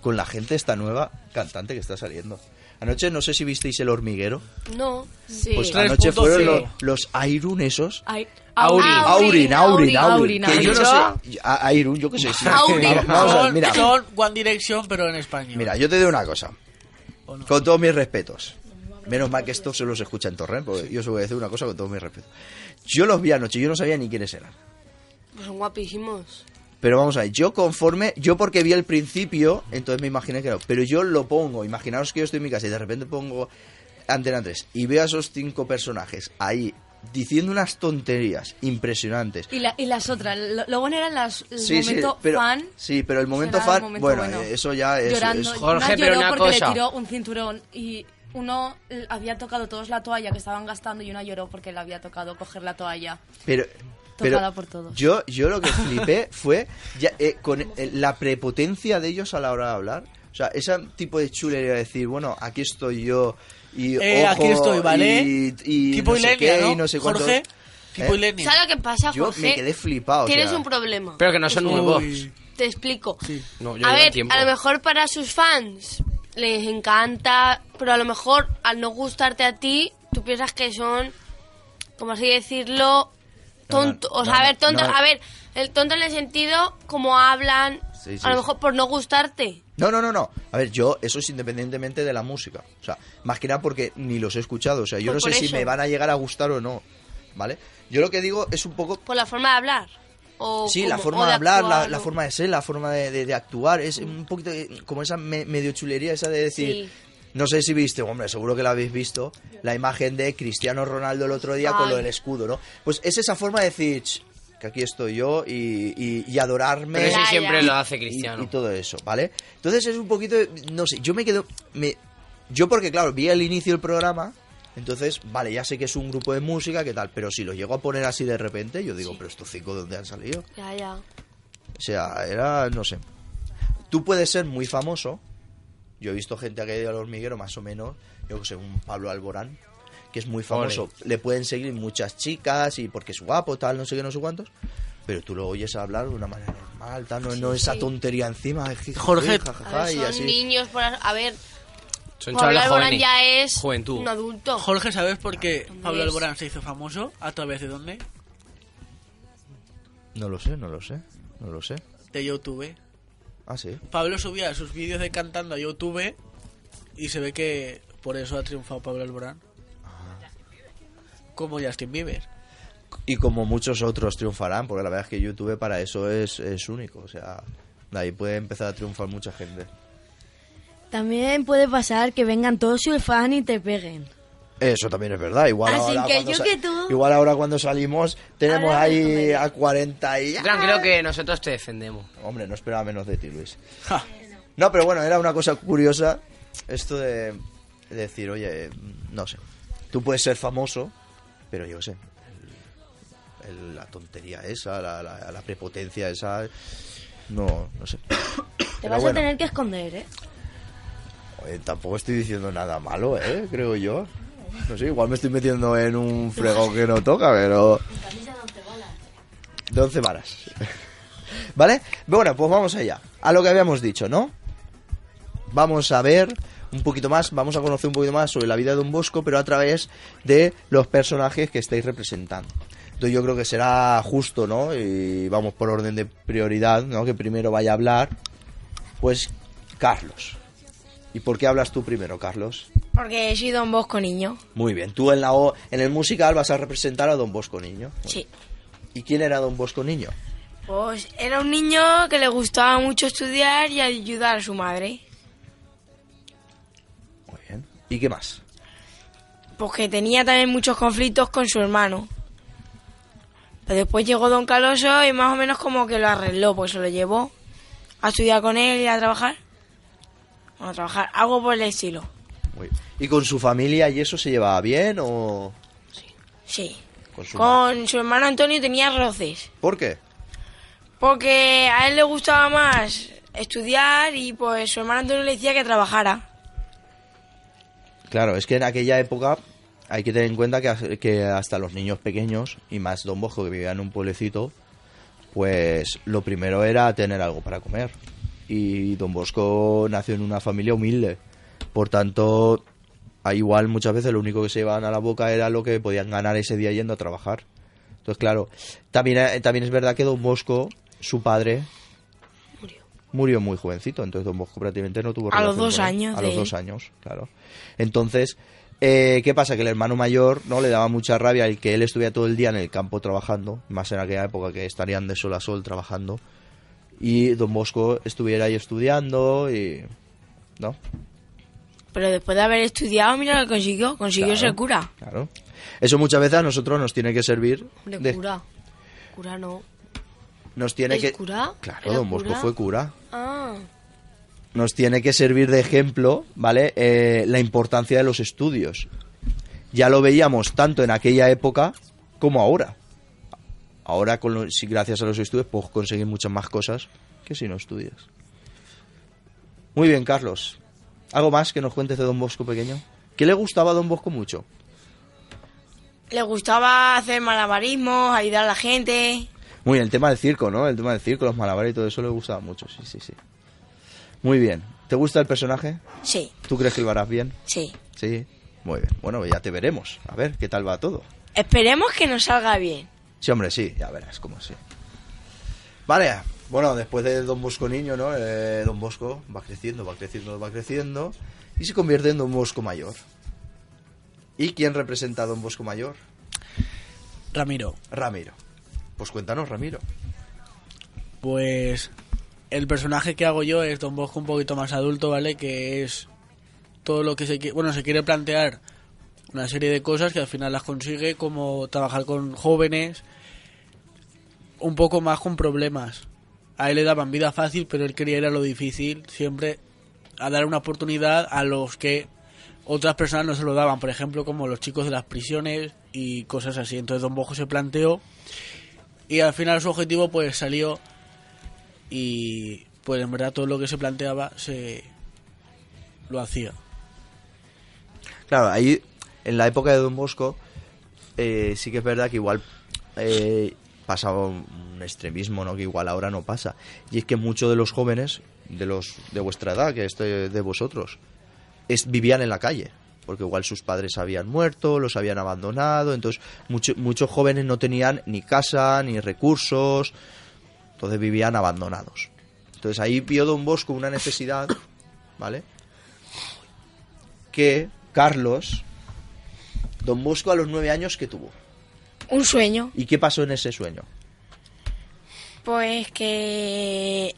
[SPEAKER 1] con la gente esta nueva cantante que está saliendo. Anoche no sé si visteis El Hormiguero.
[SPEAKER 5] No. Sí.
[SPEAKER 1] Pues anoche fueron los, los Airun esos.
[SPEAKER 8] Ay,
[SPEAKER 1] Aurin, Aurin, Aurin, Aurin. Que yo no
[SPEAKER 3] Aurin.
[SPEAKER 1] sé. A- Airun, yo qué sé. sí.
[SPEAKER 3] Aurin.
[SPEAKER 1] Vamos, vamos a ver,
[SPEAKER 3] Son-
[SPEAKER 1] mira.
[SPEAKER 3] Son One Direction, pero en español.
[SPEAKER 1] Mira, yo te digo una cosa. Con todos mis respetos. Menos mal que esto se los escucha en Torrent, porque yo os voy a decir una cosa con todos mis respetos. Yo los vi anoche, yo no sabía ni quiénes eran.
[SPEAKER 5] Pues son guapísimos.
[SPEAKER 1] Pero vamos a ver, yo conforme, yo porque vi el principio, entonces me imaginé que no. Pero yo lo pongo, imaginaos que yo estoy en mi casa y de repente pongo Antena 3 y veo a esos cinco personajes ahí diciendo unas tonterías impresionantes.
[SPEAKER 8] Y, la- y las otras, lo, lo bueno era las, el
[SPEAKER 1] Sí, sí,
[SPEAKER 8] momento
[SPEAKER 1] pero,
[SPEAKER 8] fan.
[SPEAKER 1] sí, pero el momento
[SPEAKER 8] el
[SPEAKER 1] fan,
[SPEAKER 8] momento
[SPEAKER 1] bueno,
[SPEAKER 8] bueno.
[SPEAKER 1] eso ya es...
[SPEAKER 8] llorando.
[SPEAKER 1] es-
[SPEAKER 8] Una lloró porque le tiró un cinturón y uno había tocado todos la toalla que estaban gastando y una lloró porque le había tocado coger la toalla.
[SPEAKER 1] Pero, pero
[SPEAKER 8] Tocada por todos.
[SPEAKER 1] Yo, yo lo que flipé fue ya, eh, con eh, la prepotencia de ellos a la hora de hablar. O sea, ese tipo de chulería de decir, bueno, aquí estoy yo y
[SPEAKER 3] Eh,
[SPEAKER 1] ojo,
[SPEAKER 3] aquí estoy, ¿vale?
[SPEAKER 1] Y, y
[SPEAKER 3] Tipo
[SPEAKER 1] no sé
[SPEAKER 3] Ilenia,
[SPEAKER 1] qué,
[SPEAKER 3] ¿no?
[SPEAKER 1] y no sé cuánto.
[SPEAKER 3] Jorge, tipo
[SPEAKER 1] ¿Eh?
[SPEAKER 3] Ilenia.
[SPEAKER 5] ¿Sabes lo que pasa,
[SPEAKER 1] Yo
[SPEAKER 5] Jorge?
[SPEAKER 1] me quedé flipado. o
[SPEAKER 5] Tienes
[SPEAKER 1] sea,
[SPEAKER 5] un problema.
[SPEAKER 2] Pero que no son
[SPEAKER 5] Uy.
[SPEAKER 2] nuevos.
[SPEAKER 5] Te explico.
[SPEAKER 2] No, yo
[SPEAKER 5] a ver,
[SPEAKER 2] tiempo.
[SPEAKER 5] a lo mejor para sus fans les encanta, pero a lo mejor al no gustarte a ti, tú piensas que son, como así decirlo, tontos. o sea,
[SPEAKER 1] no,
[SPEAKER 5] a ver, tontos.
[SPEAKER 1] no.
[SPEAKER 5] A ver, el tonto en el sentido como hablan,
[SPEAKER 1] Sí, sí,
[SPEAKER 5] a lo mejor por no gustarte.
[SPEAKER 1] No, no, no, no. A ver, yo, eso es independientemente de la música. O sea, más que nada porque ni los he escuchado. O sea, yo
[SPEAKER 5] Pues
[SPEAKER 1] no sé si
[SPEAKER 5] eso.
[SPEAKER 1] me van a llegar a gustar o no. ¿Vale? Yo lo que digo es un poco
[SPEAKER 5] Por la forma de hablar. O
[SPEAKER 1] Sí, la
[SPEAKER 5] como-
[SPEAKER 1] forma
[SPEAKER 5] o
[SPEAKER 1] de hablar, la,
[SPEAKER 5] actuar,
[SPEAKER 1] la
[SPEAKER 5] o-
[SPEAKER 1] forma de ser, la forma de, de- de actuar, es un poquito eh, como esa me- medio chulería, esa de decir,
[SPEAKER 5] Sí.
[SPEAKER 1] No sé si viste, hombre, seguro que la habéis visto, la imagen de Cristiano Ronaldo el otro día con lo del escudo, ¿no? Pues es esa forma de decir, "Ch, que aquí estoy yo y, y- y adorarme.
[SPEAKER 2] Pero eso siempre
[SPEAKER 5] ya.
[SPEAKER 2] lo hace
[SPEAKER 1] y-
[SPEAKER 2] Cristiano.
[SPEAKER 1] Y, todo eso, ¿vale? Entonces es un poquito, no sé, yo me quedo, me, yo porque claro, vi el inicio del programa, entonces, vale, ya sé que es un grupo de música, que tal, pero si lo llego a poner así de repente, yo digo, pero estos cinco, ¿de dónde han salido?
[SPEAKER 5] Ya, ya.
[SPEAKER 1] O sea, era, no sé. Tú puedes ser muy famoso. Yo he visto gente que ha ido al hormiguero, más o menos. Yo que sé, un Pablo Alborán, que es muy famoso.
[SPEAKER 2] Ole.
[SPEAKER 1] Le pueden seguir muchas chicas y porque es guapo, tal, no sé qué, no sé cuántos. Pero tú lo oyes hablar de una manera normal, tal, no, no esa tontería encima.
[SPEAKER 3] Jorge,
[SPEAKER 1] jajaja,
[SPEAKER 5] A ver,
[SPEAKER 1] y
[SPEAKER 5] son
[SPEAKER 1] así.
[SPEAKER 5] niños, por, a ver,
[SPEAKER 2] Son
[SPEAKER 5] Pablo Alborán ya es
[SPEAKER 2] Juventud.
[SPEAKER 5] un adulto.
[SPEAKER 3] Jorge, ¿sabes por qué Pablo? Alborán se hizo famoso? ¿A través de dónde?
[SPEAKER 1] No lo sé, no lo sé, no lo sé.
[SPEAKER 3] De YouTube.
[SPEAKER 1] Ah, sí.
[SPEAKER 3] Pablo subía sus vídeos de cantando a YouTube y se ve que por eso ha triunfado Pablo Alborán. Como Justin Bieber.
[SPEAKER 1] Y como muchos otros triunfarán, porque la verdad es que YouTube para eso es, es único. O sea, de ahí puede empezar a triunfar mucha gente.
[SPEAKER 6] También puede pasar que vengan todos sus fans y te peguen.
[SPEAKER 1] Eso también es verdad. Igual,
[SPEAKER 6] Así
[SPEAKER 1] ahora,
[SPEAKER 6] que
[SPEAKER 1] cuando
[SPEAKER 6] yo
[SPEAKER 1] sa-
[SPEAKER 6] que tú-
[SPEAKER 1] igual ahora cuando salimos tenemos
[SPEAKER 6] Ahora
[SPEAKER 1] ahí a 40 y...
[SPEAKER 2] Tranquilo que nosotros te defendemos.
[SPEAKER 1] Hombre, no esperaba menos de ti, Luis. No, pero bueno, era una cosa curiosa esto de, de decir, oye, no sé, tú puedes ser famoso, pero yo qué sé, el- el- la tontería esa, la, la- la prepotencia esa, no, no sé.
[SPEAKER 6] Te
[SPEAKER 1] Pero
[SPEAKER 6] vas a tener que esconder, ¿eh?
[SPEAKER 1] oye, tampoco estoy diciendo nada malo, ¿eh? Creo yo. No sé, igual me estoy metiendo en un fregado que no toca, pero... De 11 varas. ¿Vale? Bueno, pues vamos allá. A lo que habíamos dicho, ¿no? Vamos a ver un poquito más, vamos a conocer un poquito más sobre la vida de Don Bosco, pero a través de los personajes que estáis representando. Entonces yo creo que será justo, ¿no? Y vamos por orden de prioridad, ¿no? Que primero vaya a hablar, pues, Carlos. ¿Y por qué hablas tú primero, Carlos?
[SPEAKER 4] Porque soy Don Bosco niño.
[SPEAKER 1] Muy bien, tú en, la o- en el musical vas a representar a Don Bosco Niño.
[SPEAKER 4] Sí.
[SPEAKER 1] ¿Y quién era Don Bosco Niño?
[SPEAKER 4] Pues era un niño que le gustaba mucho estudiar y ayudar a su madre.
[SPEAKER 1] Muy bien. ¿Y qué más?
[SPEAKER 4] Pues que tenía también muchos conflictos con su hermano. Pero después llegó Don Caloso y más o menos como que lo arregló, pues se lo llevó a estudiar con él y a trabajar. Bueno, a trabajar, algo por el estilo.
[SPEAKER 1] Muy bien. ¿Y con su familia y eso se llevaba bien o...?
[SPEAKER 4] Sí.
[SPEAKER 1] Con su
[SPEAKER 4] Con su hermano Antonio tenía roces.
[SPEAKER 1] ¿Por qué?
[SPEAKER 4] Porque a él le gustaba más estudiar y pues su hermano Antonio le decía que trabajara.
[SPEAKER 1] Claro, es que en aquella época hay que tener en cuenta que, que hasta los niños pequeños, y más Don Bosco que vivía en un pueblecito, pues lo primero era tener algo para comer. Y Don Bosco nació en una familia humilde. Por tanto, a igual muchas veces lo único que se llevaban a la boca era lo que podían ganar ese día yendo a trabajar. Entonces, claro, también, eh, también es verdad que Don Bosco, su padre, murió muy jovencito, entonces Don Bosco prácticamente no tuvo
[SPEAKER 4] A los dos años
[SPEAKER 1] A los dos años, claro. Entonces, eh, ¿qué pasa? Que el hermano mayor no le daba mucha rabia el que él estuviera todo el día en el campo trabajando, más en aquella época que estarían de sol a sol trabajando, y Don Bosco estuviera ahí estudiando y... ¿No?
[SPEAKER 4] Pero después de haber estudiado, mira lo que consiguió. Consiguió
[SPEAKER 1] Claro.
[SPEAKER 4] ser cura.
[SPEAKER 1] Claro. Eso muchas veces a nosotros nos tiene que servir... De-
[SPEAKER 5] cura. Cura no.
[SPEAKER 1] Nos tiene
[SPEAKER 5] ¿Es
[SPEAKER 1] que...
[SPEAKER 5] cura?
[SPEAKER 1] Claro,
[SPEAKER 5] ¿Era
[SPEAKER 1] Don Bosco
[SPEAKER 5] cura?
[SPEAKER 1] fue cura.
[SPEAKER 5] Ah.
[SPEAKER 1] nos tiene que servir de ejemplo, ¿vale? Eh, la importancia de los estudios. Ya lo veíamos tanto en aquella época como ahora. Ahora, con lo- si gracias a los estudios, puedes conseguir muchas más cosas que si no estudias. Muy bien, Carlos. ¿Algo más que nos cuentes de Don Bosco pequeño? ¿Qué le gustaba a Don Bosco mucho?
[SPEAKER 4] Le gustaba hacer malabarismos, ayudar a la gente.
[SPEAKER 1] Muy bien, el tema del circo, ¿no? El tema del circo, los malabares y todo eso le gustaba mucho, sí, sí, sí. Muy bien. ¿Te gusta el personaje?
[SPEAKER 4] Sí,
[SPEAKER 1] ¿Tú crees que lo harás bien?
[SPEAKER 4] sí.
[SPEAKER 1] Sí, muy bien. Bueno, ya te veremos. A ver qué tal va todo.
[SPEAKER 4] Esperemos que nos salga bien.
[SPEAKER 1] Sí, hombre, sí, ya verás cómo sí. Vale, bueno, después de Don Bosco niño, ¿no? Eh, Don Bosco va creciendo, va creciendo, va creciendo y se convierte en Don Bosco mayor. ¿Y quién representa a Don Bosco mayor?
[SPEAKER 3] Ramiro.
[SPEAKER 1] Ramiro. Pues cuéntanos, Ramiro.
[SPEAKER 3] Pues el personaje que hago yo es Don Bosco un poquito más adulto, ¿vale? Que es todo lo que se quiere... Bueno, se quiere plantear una serie de cosas que al final las consigue, como trabajar con jóvenes, un poco más con problemas. A él le daban vida fácil, pero él quería ir a lo difícil, siempre a dar una oportunidad a los que otras personas no se lo daban, por ejemplo, como los chicos de las prisiones y cosas así. Entonces Don Bosco se planteó y al final su objetivo pues salió y pues en verdad todo lo que se planteaba se lo hacía.
[SPEAKER 1] Claro, ahí en la época de Don Bosco eh, sí que es verdad que igual eh, pasaba un extremismo, ¿no? Que igual ahora no pasa. Y es que muchos de los jóvenes de los de vuestra edad, que estoy de vosotros, es, vivían en la calle. Porque igual sus padres habían muerto, los habían abandonado, entonces mucho- muchos jóvenes no tenían ni casa, ni recursos, entonces vivían abandonados. Entonces ahí vio Don Bosco una necesidad, ¿vale? que Carlos, Don Bosco a los nueve años que tuvo.
[SPEAKER 4] Un sueño.
[SPEAKER 1] ¿Y qué pasó en ese sueño?
[SPEAKER 4] Pues que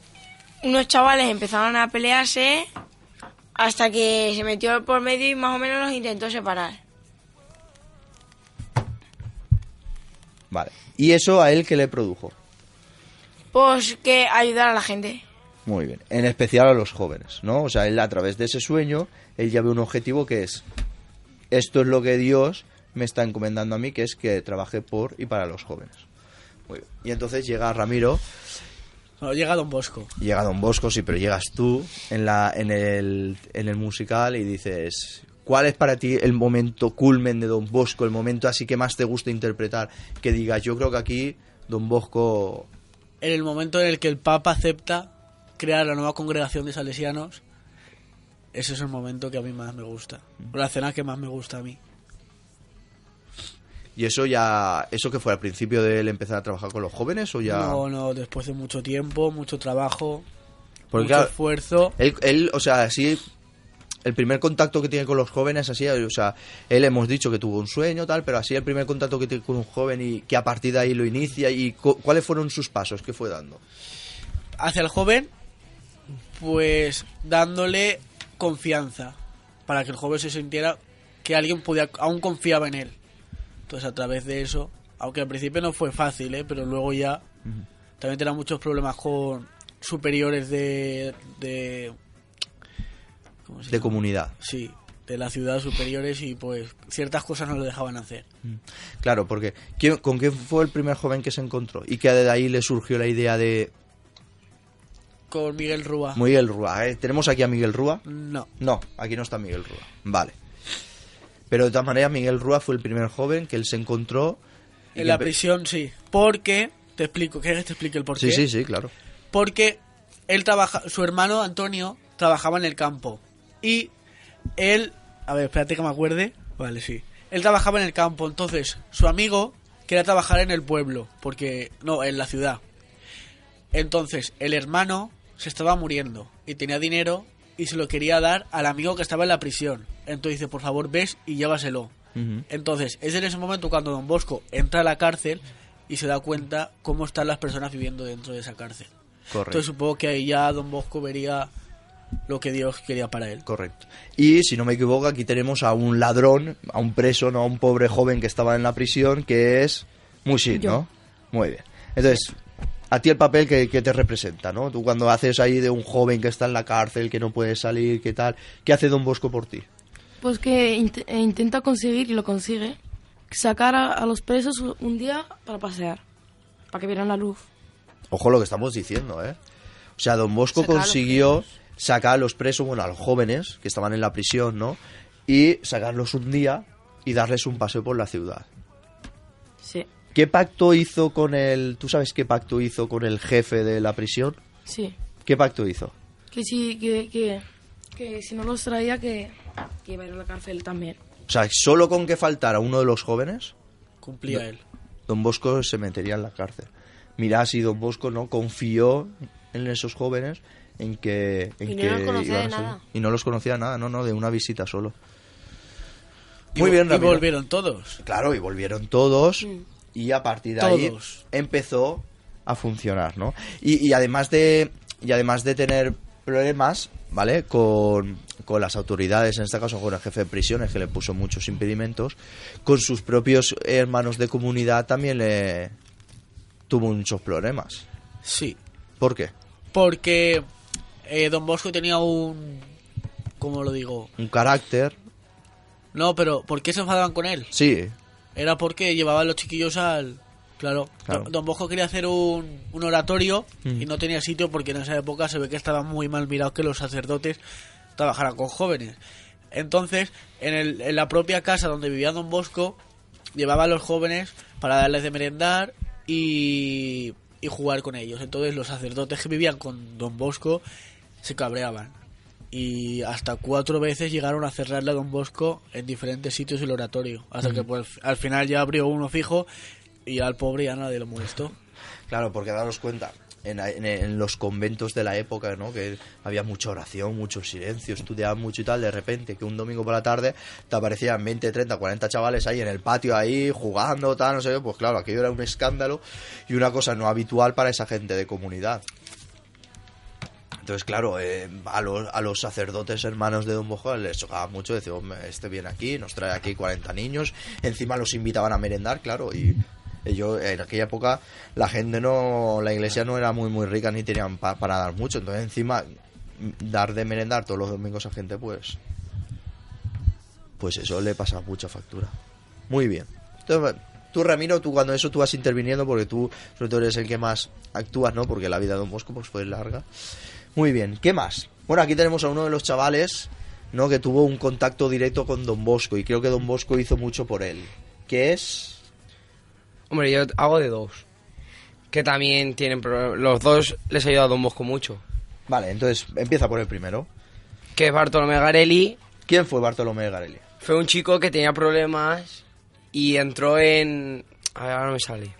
[SPEAKER 4] unos chavales empezaron a pelearse hasta que se metió por medio y más o menos los intentó separar.
[SPEAKER 1] Vale. ¿Y eso a él qué le produjo?
[SPEAKER 4] Pues que ayudar a la gente.
[SPEAKER 1] Muy bien. En especial a los jóvenes, ¿no? O sea, él a través de ese sueño, él ya ve un objetivo que es, esto es lo que Dios me está encomendando a mí, que es que trabaje por y para los jóvenes. Muy bien. Y entonces llega Ramiro,
[SPEAKER 3] Bueno, llega Don Bosco.
[SPEAKER 1] llega Don Bosco, sí, pero llegas tú en, la, en, el, en el musical y dices, ¿cuál es para ti el momento culmen de Don Bosco, el momento así que más te gusta interpretar? Que digas, yo creo que aquí Don Bosco...
[SPEAKER 3] En el momento en el que el Papa acepta crear la nueva congregación de salesianos, ese es el momento que a mí más me gusta. O la escena que más me gusta a mí.
[SPEAKER 1] ¿Y eso ya, eso que fue al principio de él empezar a trabajar con los jóvenes o ya...?
[SPEAKER 3] No, no, después de mucho tiempo, mucho trabajo,
[SPEAKER 1] Porque,
[SPEAKER 3] mucho
[SPEAKER 1] claro,
[SPEAKER 3] esfuerzo.
[SPEAKER 1] Él, él, o sea, sí, el primer contacto que tiene con los jóvenes, así, o sea, él hemos dicho que tuvo un sueño, tal, pero así el primer contacto que tiene con un joven y que a partir de ahí lo inicia y cu- cuáles fueron sus pasos, qué fue dando.
[SPEAKER 3] Hacia el joven, pues dándole confianza, para que el joven se sintiera que alguien podía, aún confiaba en él. Entonces a través de eso, aunque al principio no fue fácil, ¿eh? pero luego ya también tenía muchos problemas con superiores de... de ¿cómo se
[SPEAKER 1] De
[SPEAKER 3] llama?
[SPEAKER 1] comunidad.
[SPEAKER 3] Sí, de la ciudad superiores y pues ciertas cosas no le dejaban hacer.
[SPEAKER 1] Claro, porque ¿quién- ¿con quién fue el primer joven que se encontró? Y que de ahí le surgió la idea de
[SPEAKER 3] Con Miguel Rúa.
[SPEAKER 1] Miguel Rúa. ¿eh? ¿Tenemos aquí a Miguel Rúa?
[SPEAKER 3] No.
[SPEAKER 1] No, aquí no está Miguel Rúa. Vale. Pero de todas maneras, Miguel Rúa fue el primer joven que él se encontró.
[SPEAKER 3] En la prisión sí. Porque, te explico, ¿quieres que te explique el porqué?
[SPEAKER 1] Sí, sí, sí, claro.
[SPEAKER 3] Porque él trabaja, su hermano Antonio trabajaba en el campo. Y él, a ver, espérate que me acuerde. Vale, sí. Él trabajaba en el campo, entonces su amigo quería trabajar en el pueblo, porque no, en la ciudad. Entonces el hermano se estaba muriendo y tenía dinero y se lo quería dar al amigo que estaba en la prisión. Entonces dice, por favor, ves y llévaselo. Entonces, es en ese momento cuando Don Bosco entra a la cárcel y se da cuenta cómo están las personas viviendo dentro de esa cárcel.
[SPEAKER 1] Correcto.
[SPEAKER 3] Entonces supongo que ahí ya Don Bosco vería lo que Dios quería para él.
[SPEAKER 1] Correcto. Y si no me equivoco, aquí tenemos a un ladrón, a un preso, no a un pobre joven que estaba en la prisión, que es Mushid,
[SPEAKER 7] Yo.
[SPEAKER 1] ¿no? Muy bien. Entonces, a ti el papel que, que te representa, ¿no? Tú cuando haces ahí de un joven que está en la cárcel, que no puede salir, ¿qué tal? ¿Qué hace Don Bosco por ti?
[SPEAKER 7] Pues que eh, intenta conseguir, y lo consigue, sacar a, a los presos un día para pasear, para que vieran la luz.
[SPEAKER 1] Ojo lo que estamos diciendo, ¿eh? O sea, Don Bosco
[SPEAKER 7] Sacar a los
[SPEAKER 1] consiguió sacar a los presos, bueno, a los jóvenes que estaban en la prisión, ¿no? Y sacarlos un día y darles un paseo por la ciudad.
[SPEAKER 7] Sí,
[SPEAKER 1] ¿Qué pacto hizo con el... ¿Tú sabes qué pacto hizo con el jefe de la prisión?
[SPEAKER 7] sí.
[SPEAKER 1] ¿Qué pacto hizo?
[SPEAKER 7] Que sí, que, que, que si no los traía, que, que iba a ir a la cárcel también.
[SPEAKER 1] O sea, solo con que faltara uno de los jóvenes,
[SPEAKER 3] Cumplía
[SPEAKER 1] No.
[SPEAKER 3] él.
[SPEAKER 1] Don Bosco se metería en la cárcel. Mirá si Don Bosco no confió en esos jóvenes en que... En
[SPEAKER 5] Y no
[SPEAKER 1] que
[SPEAKER 5] los conocía
[SPEAKER 1] iban
[SPEAKER 5] de
[SPEAKER 1] a ser-
[SPEAKER 5] nada.
[SPEAKER 1] Y no los conocía nada, no, no, de una visita solo.
[SPEAKER 3] Y
[SPEAKER 1] Muy
[SPEAKER 3] vo-
[SPEAKER 1] bien,
[SPEAKER 3] y
[SPEAKER 1] Ramiro.
[SPEAKER 3] volvieron todos.
[SPEAKER 1] Claro, y volvieron todos
[SPEAKER 5] Mm.
[SPEAKER 1] Y a partir de ahí empezó a funcionar, ¿no? Y, y además de y además de tener problemas, ¿vale? Con, con las autoridades, en este caso con el jefe de prisiones que le puso muchos impedimentos, con sus propios hermanos de comunidad también le tuvo muchos problemas.
[SPEAKER 3] Sí.
[SPEAKER 1] ¿Por qué?
[SPEAKER 3] Porque eh, Don Bosco tenía un... ¿Cómo lo digo?
[SPEAKER 1] Un carácter,
[SPEAKER 3] No, pero ¿por qué se enfadaban con él?
[SPEAKER 1] sí,
[SPEAKER 3] Era porque llevaban los chiquillos al... Claro, Don Bosco quería hacer un, un oratorio
[SPEAKER 1] Mm.
[SPEAKER 3] y no tenía sitio porque en esa época se ve que estaba muy mal mirado que los sacerdotes trabajaran con jóvenes. Entonces, en, el- en la propia casa donde vivía Don Bosco, llevaba a los jóvenes para darles de merendar y, y jugar con ellos. Entonces, los sacerdotes que vivían con Don Bosco se cabreaban. Y hasta cuatro veces llegaron a cerrarle a Don Bosco en diferentes sitios el oratorio. Hasta que pues, al final ya abrió uno fijo y al pobre ya nadie lo molestó.
[SPEAKER 1] Claro, porque daros cuenta, en, en- en los conventos de la época, ¿no? Que había mucha oración, mucho silencio, estudiaban mucho y tal, de repente que un domingo por la tarde te aparecían 20, 30, 40 chavales ahí en el patio ahí jugando, tal, no sé qué, pues claro, aquello era un escándalo y una cosa no habitual para esa gente de comunidad. Entonces, claro, eh, a, los, a los sacerdotes hermanos de Don Bosco les chocaba mucho decir, "Hombre, este viene aquí, nos trae aquí 40 niños, encima los invitaban a merendar, claro, y ellos, en aquella época la gente no, la iglesia no era muy muy rica ni tenían pa- para dar mucho, entonces encima dar de merendar todos los domingos a gente, pues, pues eso le pasa mucha factura. Muy bien. Entonces, tú Ramiro, tú cuando eso tú vas interviniendo porque tú sobre todo eres el que más actúas, ¿no? Porque la vida de Don Bosco pues fue larga. Muy bien, ¿qué más? Bueno, aquí tenemos a uno de los chavales, ¿no? Que tuvo un contacto directo con Don Bosco y creo que Don Bosco hizo mucho por él. Que es...
[SPEAKER 2] Hombre, yo hago de dos. Que también tienen pro- Los dos les ha ayudado a Don Bosco mucho.
[SPEAKER 1] Vale, entonces empieza por el primero.
[SPEAKER 2] Que es Bartolomé Garelli.
[SPEAKER 1] ¿Quién fue Bartolomé Garelli?
[SPEAKER 2] Fue un chico que tenía problemas y entró en... A ver, ahora no me sale.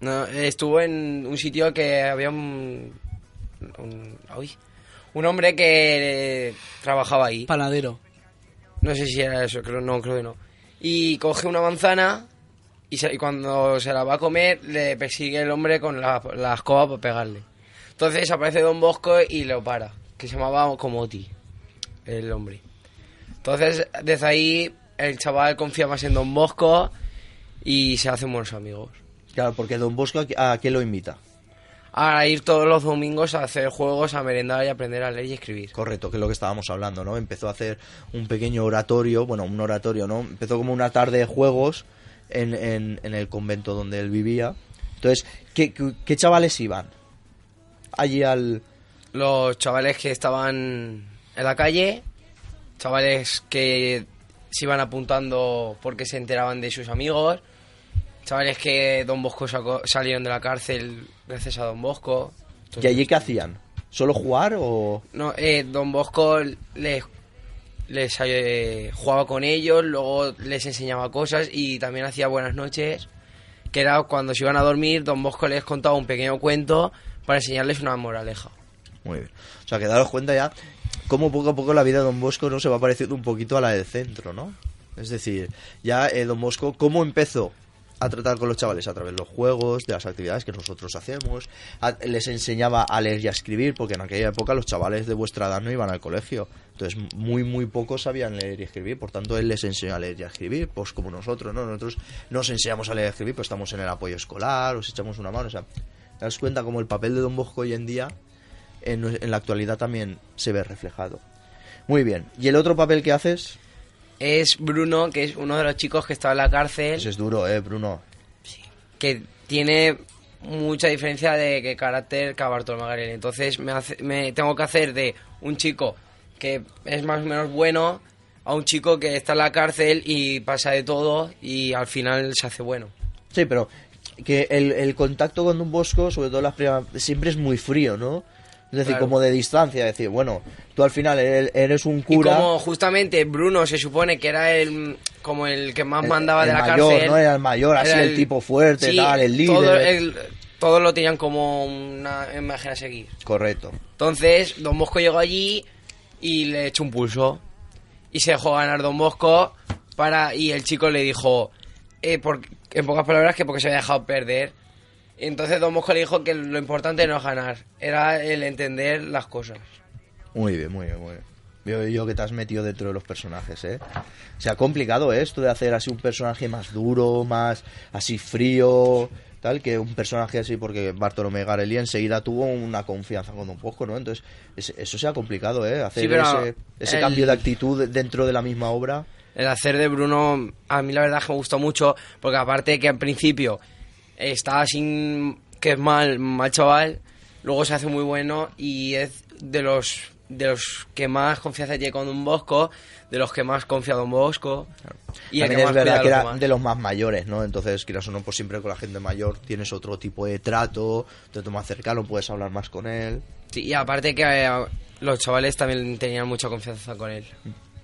[SPEAKER 2] No, estuvo en un sitio que había un... un uy, un hombre que eh, trabajaba ahí.
[SPEAKER 3] Panadero.
[SPEAKER 2] No sé si era eso, creo, no, creo que no. Y coge una manzana y, se- y cuando se la va a comer le persigue el hombre con la, la escoba para pegarle. Entonces aparece Don Bosco y lo para, que se llamaba Comoti, el hombre. Entonces, desde ahí el chaval confía más en Don Bosco y se hacen buenos amigos.
[SPEAKER 1] Claro, porque Don Bosco a, a qué lo invita.
[SPEAKER 2] A ir todos los domingos a hacer juegos, a merendar y aprender a leer y escribir.
[SPEAKER 1] Correcto, que es lo que estábamos hablando, ¿no? Empezó a hacer un pequeño oratorio, bueno, un oratorio, ¿no? Empezó como una tarde de juegos en, en, en el convento donde él vivía. Entonces, ¿qué, qué, qué chavales iban? Allí al...
[SPEAKER 2] Los chavales que estaban en la calle, chavales que se iban apuntando porque se enteraban de sus amigos, chavales que Don Bosco sacó- salieron de la cárcel gracias a Don Bosco.
[SPEAKER 1] ¿Y allí qué hacían? ¿Solo jugar o...?
[SPEAKER 2] No, eh, Don Bosco les, les eh, jugaba con ellos, luego les enseñaba cosas y también hacía buenas noches, que era cuando se iban a dormir, Don Bosco les contaba un pequeño cuento para enseñarles una moraleja.
[SPEAKER 1] Muy bien. O sea, que daros cuenta ya cómo poco a poco la vida de Don Bosco no se va pareciendo un poquito a la del centro, ¿no? Es decir, ya eh, Don Bosco, ¿cómo empezó a tratar con los chavales? A través de los juegos, de las actividades que nosotros hacemos. Les enseñaba a leer y a escribir, porque en aquella época los chavales de vuestra edad no iban al colegio. Entonces, muy, muy pocos sabían leer y escribir. Por tanto, él les enseñó a leer y a escribir, pues como nosotros, ¿no? Nosotros nos enseñamos a leer y a escribir, pues estamos en el apoyo escolar, os echamos una mano. O sea, te das cuenta como el papel de Don Bosco hoy en día en, en la actualidad también se ve reflejado. Muy bien. ¿Y el otro papel que haces?
[SPEAKER 2] Es Bruno, que es uno de los chicos que está en la cárcel.
[SPEAKER 1] Ese es duro, ¿eh, Bruno?
[SPEAKER 2] que tiene mucha diferencia de que carácter que. Entonces me, hace- me tengo que hacer de un chico que es más o menos bueno a un chico que está en la cárcel y pasa de todo y al final se hace bueno.
[SPEAKER 1] Sí, pero que el, el contacto con un bosco, sobre todo las primeras, siempre es muy frío, ¿no? Es decir,
[SPEAKER 2] Claro.
[SPEAKER 1] como de distancia, decir, bueno, tú al final eres, eres un
[SPEAKER 2] Y
[SPEAKER 1] cura.
[SPEAKER 2] como justamente Bruno se supone que era el como el que más
[SPEAKER 1] El-
[SPEAKER 2] mandaba
[SPEAKER 1] el
[SPEAKER 2] de la
[SPEAKER 1] mayor,
[SPEAKER 2] cárcel.
[SPEAKER 1] ¿no? Era el mayor, así
[SPEAKER 2] era
[SPEAKER 1] el tipo fuerte,
[SPEAKER 2] sí,
[SPEAKER 1] tal, el líder.
[SPEAKER 2] todo todos lo tenían como una imagen a seguir.
[SPEAKER 1] Correcto.
[SPEAKER 2] Entonces, Don Bosco llegó allí y le echó un pulso. Y se dejó ganar Don Bosco para y el chico le dijo, eh, por- en pocas palabras, que porque se había dejado perder. Entonces Don Bosco le dijo que lo importante no es ganar, era el entender las cosas.
[SPEAKER 1] Muy bien, muy bien, muy bien. Veo yo que te has metido dentro de los personajes, ¿eh? Se ha complicado ¿eh? esto de hacer así un personaje más duro, más así frío, tal, que un personaje así, porque Bartolomé Garelli enseguida tuvo una confianza con Don Bosco, ¿no? Entonces, es- eso se ha complicado, ¿eh? Hacer
[SPEAKER 2] Sí,
[SPEAKER 1] ese, ese
[SPEAKER 2] el-
[SPEAKER 1] cambio de actitud dentro de la misma obra.
[SPEAKER 2] El hacer de Bruno, a mí la verdad es que me gustó mucho, porque aparte que al principio estaba sin que es mal, mal chaval, luego se hace muy bueno y es de los de los que más confianza tiene con Don Bosco, de los que más confía Don Bosco. Y el
[SPEAKER 1] También es verdad que era de los más mayores, ¿no? Entonces, quieras o no, pues siempre con la gente mayor tienes otro tipo de trato, te tomas cercano, puedes hablar más con él.
[SPEAKER 2] Sí, y aparte que eh, los chavales también tenían mucha confianza con él.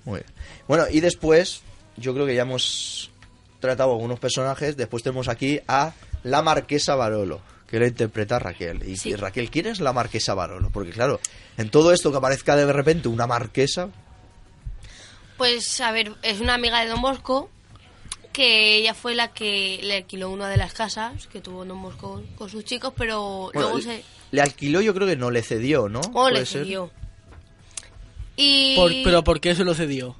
[SPEAKER 1] Muy bien. Bueno, y después, yo creo que ya hemos tratado algunos personajes. Después tenemos aquí a la Marquesa Barolo, que la interpreta Raquel. Y Raquel, ¿quién es la Marquesa Barolo? Porque claro, en todo esto que aparezca de repente una marquesa,
[SPEAKER 5] Pues, a ver, es una amiga de Don Bosco que ella fue la que le alquiló una de las casas que tuvo Don Bosco con sus chicos, pero
[SPEAKER 1] bueno,
[SPEAKER 5] luego
[SPEAKER 1] le,
[SPEAKER 5] se...
[SPEAKER 1] le alquiló, yo creo que no le cedió, ¿no?
[SPEAKER 5] O le
[SPEAKER 1] ser.
[SPEAKER 5] cedió. Y...
[SPEAKER 3] Por- pero ¿por qué se lo cedió?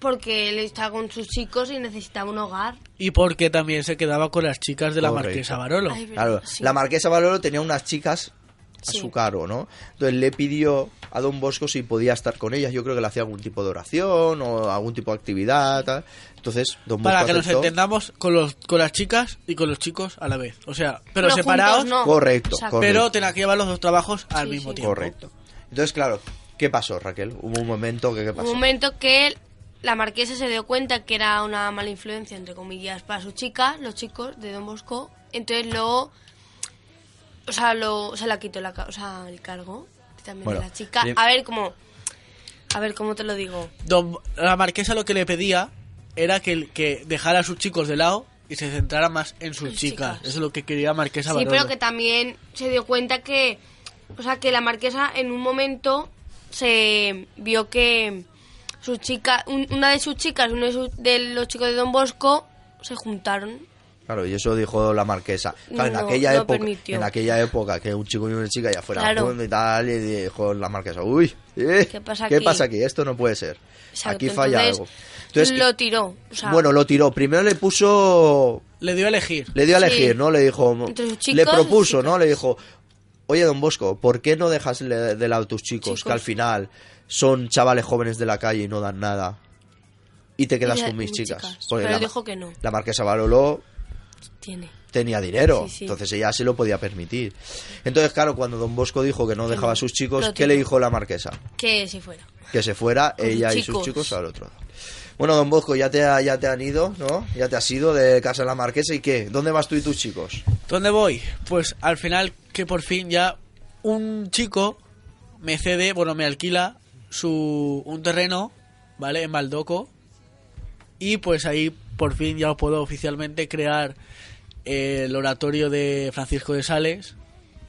[SPEAKER 5] Porque él estaba con sus chicos y necesitaba un hogar.
[SPEAKER 3] Y porque también se quedaba con las chicas de la
[SPEAKER 1] Correcto.
[SPEAKER 3] Marquesa Barolo.
[SPEAKER 5] Ay,
[SPEAKER 1] Claro, la Marquesa Barolo tenía unas chicas a
[SPEAKER 5] Sí.
[SPEAKER 1] su cargo, ¿no? Entonces le pidió a Don Bosco si podía estar con ellas. Yo creo que le hacía algún tipo de oración o algún tipo de actividad. tal. Entonces, Don Bosco
[SPEAKER 3] Para que nos
[SPEAKER 1] aceptó.
[SPEAKER 3] entendamos con, los, con las chicas y con los chicos a la vez. O sea, pero,
[SPEAKER 5] Pero
[SPEAKER 3] separados.
[SPEAKER 5] juntos no.
[SPEAKER 1] Correcto, correcto.
[SPEAKER 3] Pero tenía que llevar los dos trabajos al
[SPEAKER 5] Sí,
[SPEAKER 3] mismo
[SPEAKER 5] sí.
[SPEAKER 3] tiempo.
[SPEAKER 1] Correcto. Entonces, claro, ¿qué pasó, Raquel? Hubo un momento que ¿qué
[SPEAKER 5] Un
[SPEAKER 1] pasó?
[SPEAKER 5] momento que él- la marquesa se dio cuenta que era una mala influencia, entre comillas, para sus chicas, los chicos de Don Bosco. Entonces luego, o sea, lo, se la quitó la, o sea, el cargo también
[SPEAKER 1] Bueno,
[SPEAKER 5] de la chica. A ver cómo, a ver cómo te lo digo.
[SPEAKER 3] Don- la Marquesa lo que le pedía era que, que dejara a sus chicos de lado y se centrara más en sus
[SPEAKER 5] Sus
[SPEAKER 3] chicas.
[SPEAKER 5] chicas.
[SPEAKER 3] Eso es lo que quería Marquesa
[SPEAKER 5] Sí,
[SPEAKER 3] Barolo.
[SPEAKER 5] pero que también se dio cuenta que, o sea, que la marquesa en un momento se vio que sus chicas, un- una de sus chicas, uno de, sus- de los chicos de Don Bosco, se juntaron.
[SPEAKER 1] Claro, y eso dijo la marquesa. Claro, en aquella
[SPEAKER 5] no
[SPEAKER 1] época,
[SPEAKER 5] permitió.
[SPEAKER 1] en aquella época que un chico y una chica ya fueran
[SPEAKER 5] Claro.
[SPEAKER 1] juntos y tal, y dijo la marquesa, uy, eh,
[SPEAKER 5] ¿Qué pasa aquí?"
[SPEAKER 1] Esto no puede ser.
[SPEAKER 5] Exacto,
[SPEAKER 1] aquí falla
[SPEAKER 5] entonces,
[SPEAKER 1] algo. Entonces,
[SPEAKER 5] lo tiró. O sea,
[SPEAKER 1] bueno, lo tiró. Primero le puso
[SPEAKER 3] Le dio a elegir.
[SPEAKER 1] Le dio a
[SPEAKER 5] Sí.
[SPEAKER 1] elegir, ¿no? Le dijo.
[SPEAKER 5] Entre sus
[SPEAKER 1] le propuso,
[SPEAKER 5] sus
[SPEAKER 1] ¿no? Le dijo. oye, don Bosco, ¿por qué no dejas de lado a tus chicos,
[SPEAKER 4] Chicos.
[SPEAKER 1] que al final son chavales jóvenes de la calle y no dan nada? Y te quedas
[SPEAKER 5] Y
[SPEAKER 1] con mis chicas.
[SPEAKER 5] chicas.
[SPEAKER 1] Porque
[SPEAKER 5] Pero
[SPEAKER 1] la,
[SPEAKER 5] él dijo que no.
[SPEAKER 1] la marquesa Baroló
[SPEAKER 5] Tiene.
[SPEAKER 1] tenía dinero,
[SPEAKER 5] Sí, sí.
[SPEAKER 1] entonces ella se lo podía permitir. Entonces, claro, cuando don Bosco dijo que no
[SPEAKER 5] Que
[SPEAKER 1] dejaba a sus chicos, ¿qué le dijo la marquesa?
[SPEAKER 5] Que si fuera.
[SPEAKER 1] Que se fuera
[SPEAKER 5] Con
[SPEAKER 1] ella y sus
[SPEAKER 5] chicos.
[SPEAKER 1] chicos al otro lado. Bueno, don Bosco, ya te, ha- ya te han ido, ¿no? Ya te has ido de casa de la marquesa y qué? ¿Dónde vas tú y tus chicos?
[SPEAKER 3] ¿Dónde voy? Pues al final que por fin ya un chico me cede, bueno, me alquila su un terreno, ¿vale? En Baldoco. Y pues ahí por fin ya puedo oficialmente crear el oratorio de Francisco de Sales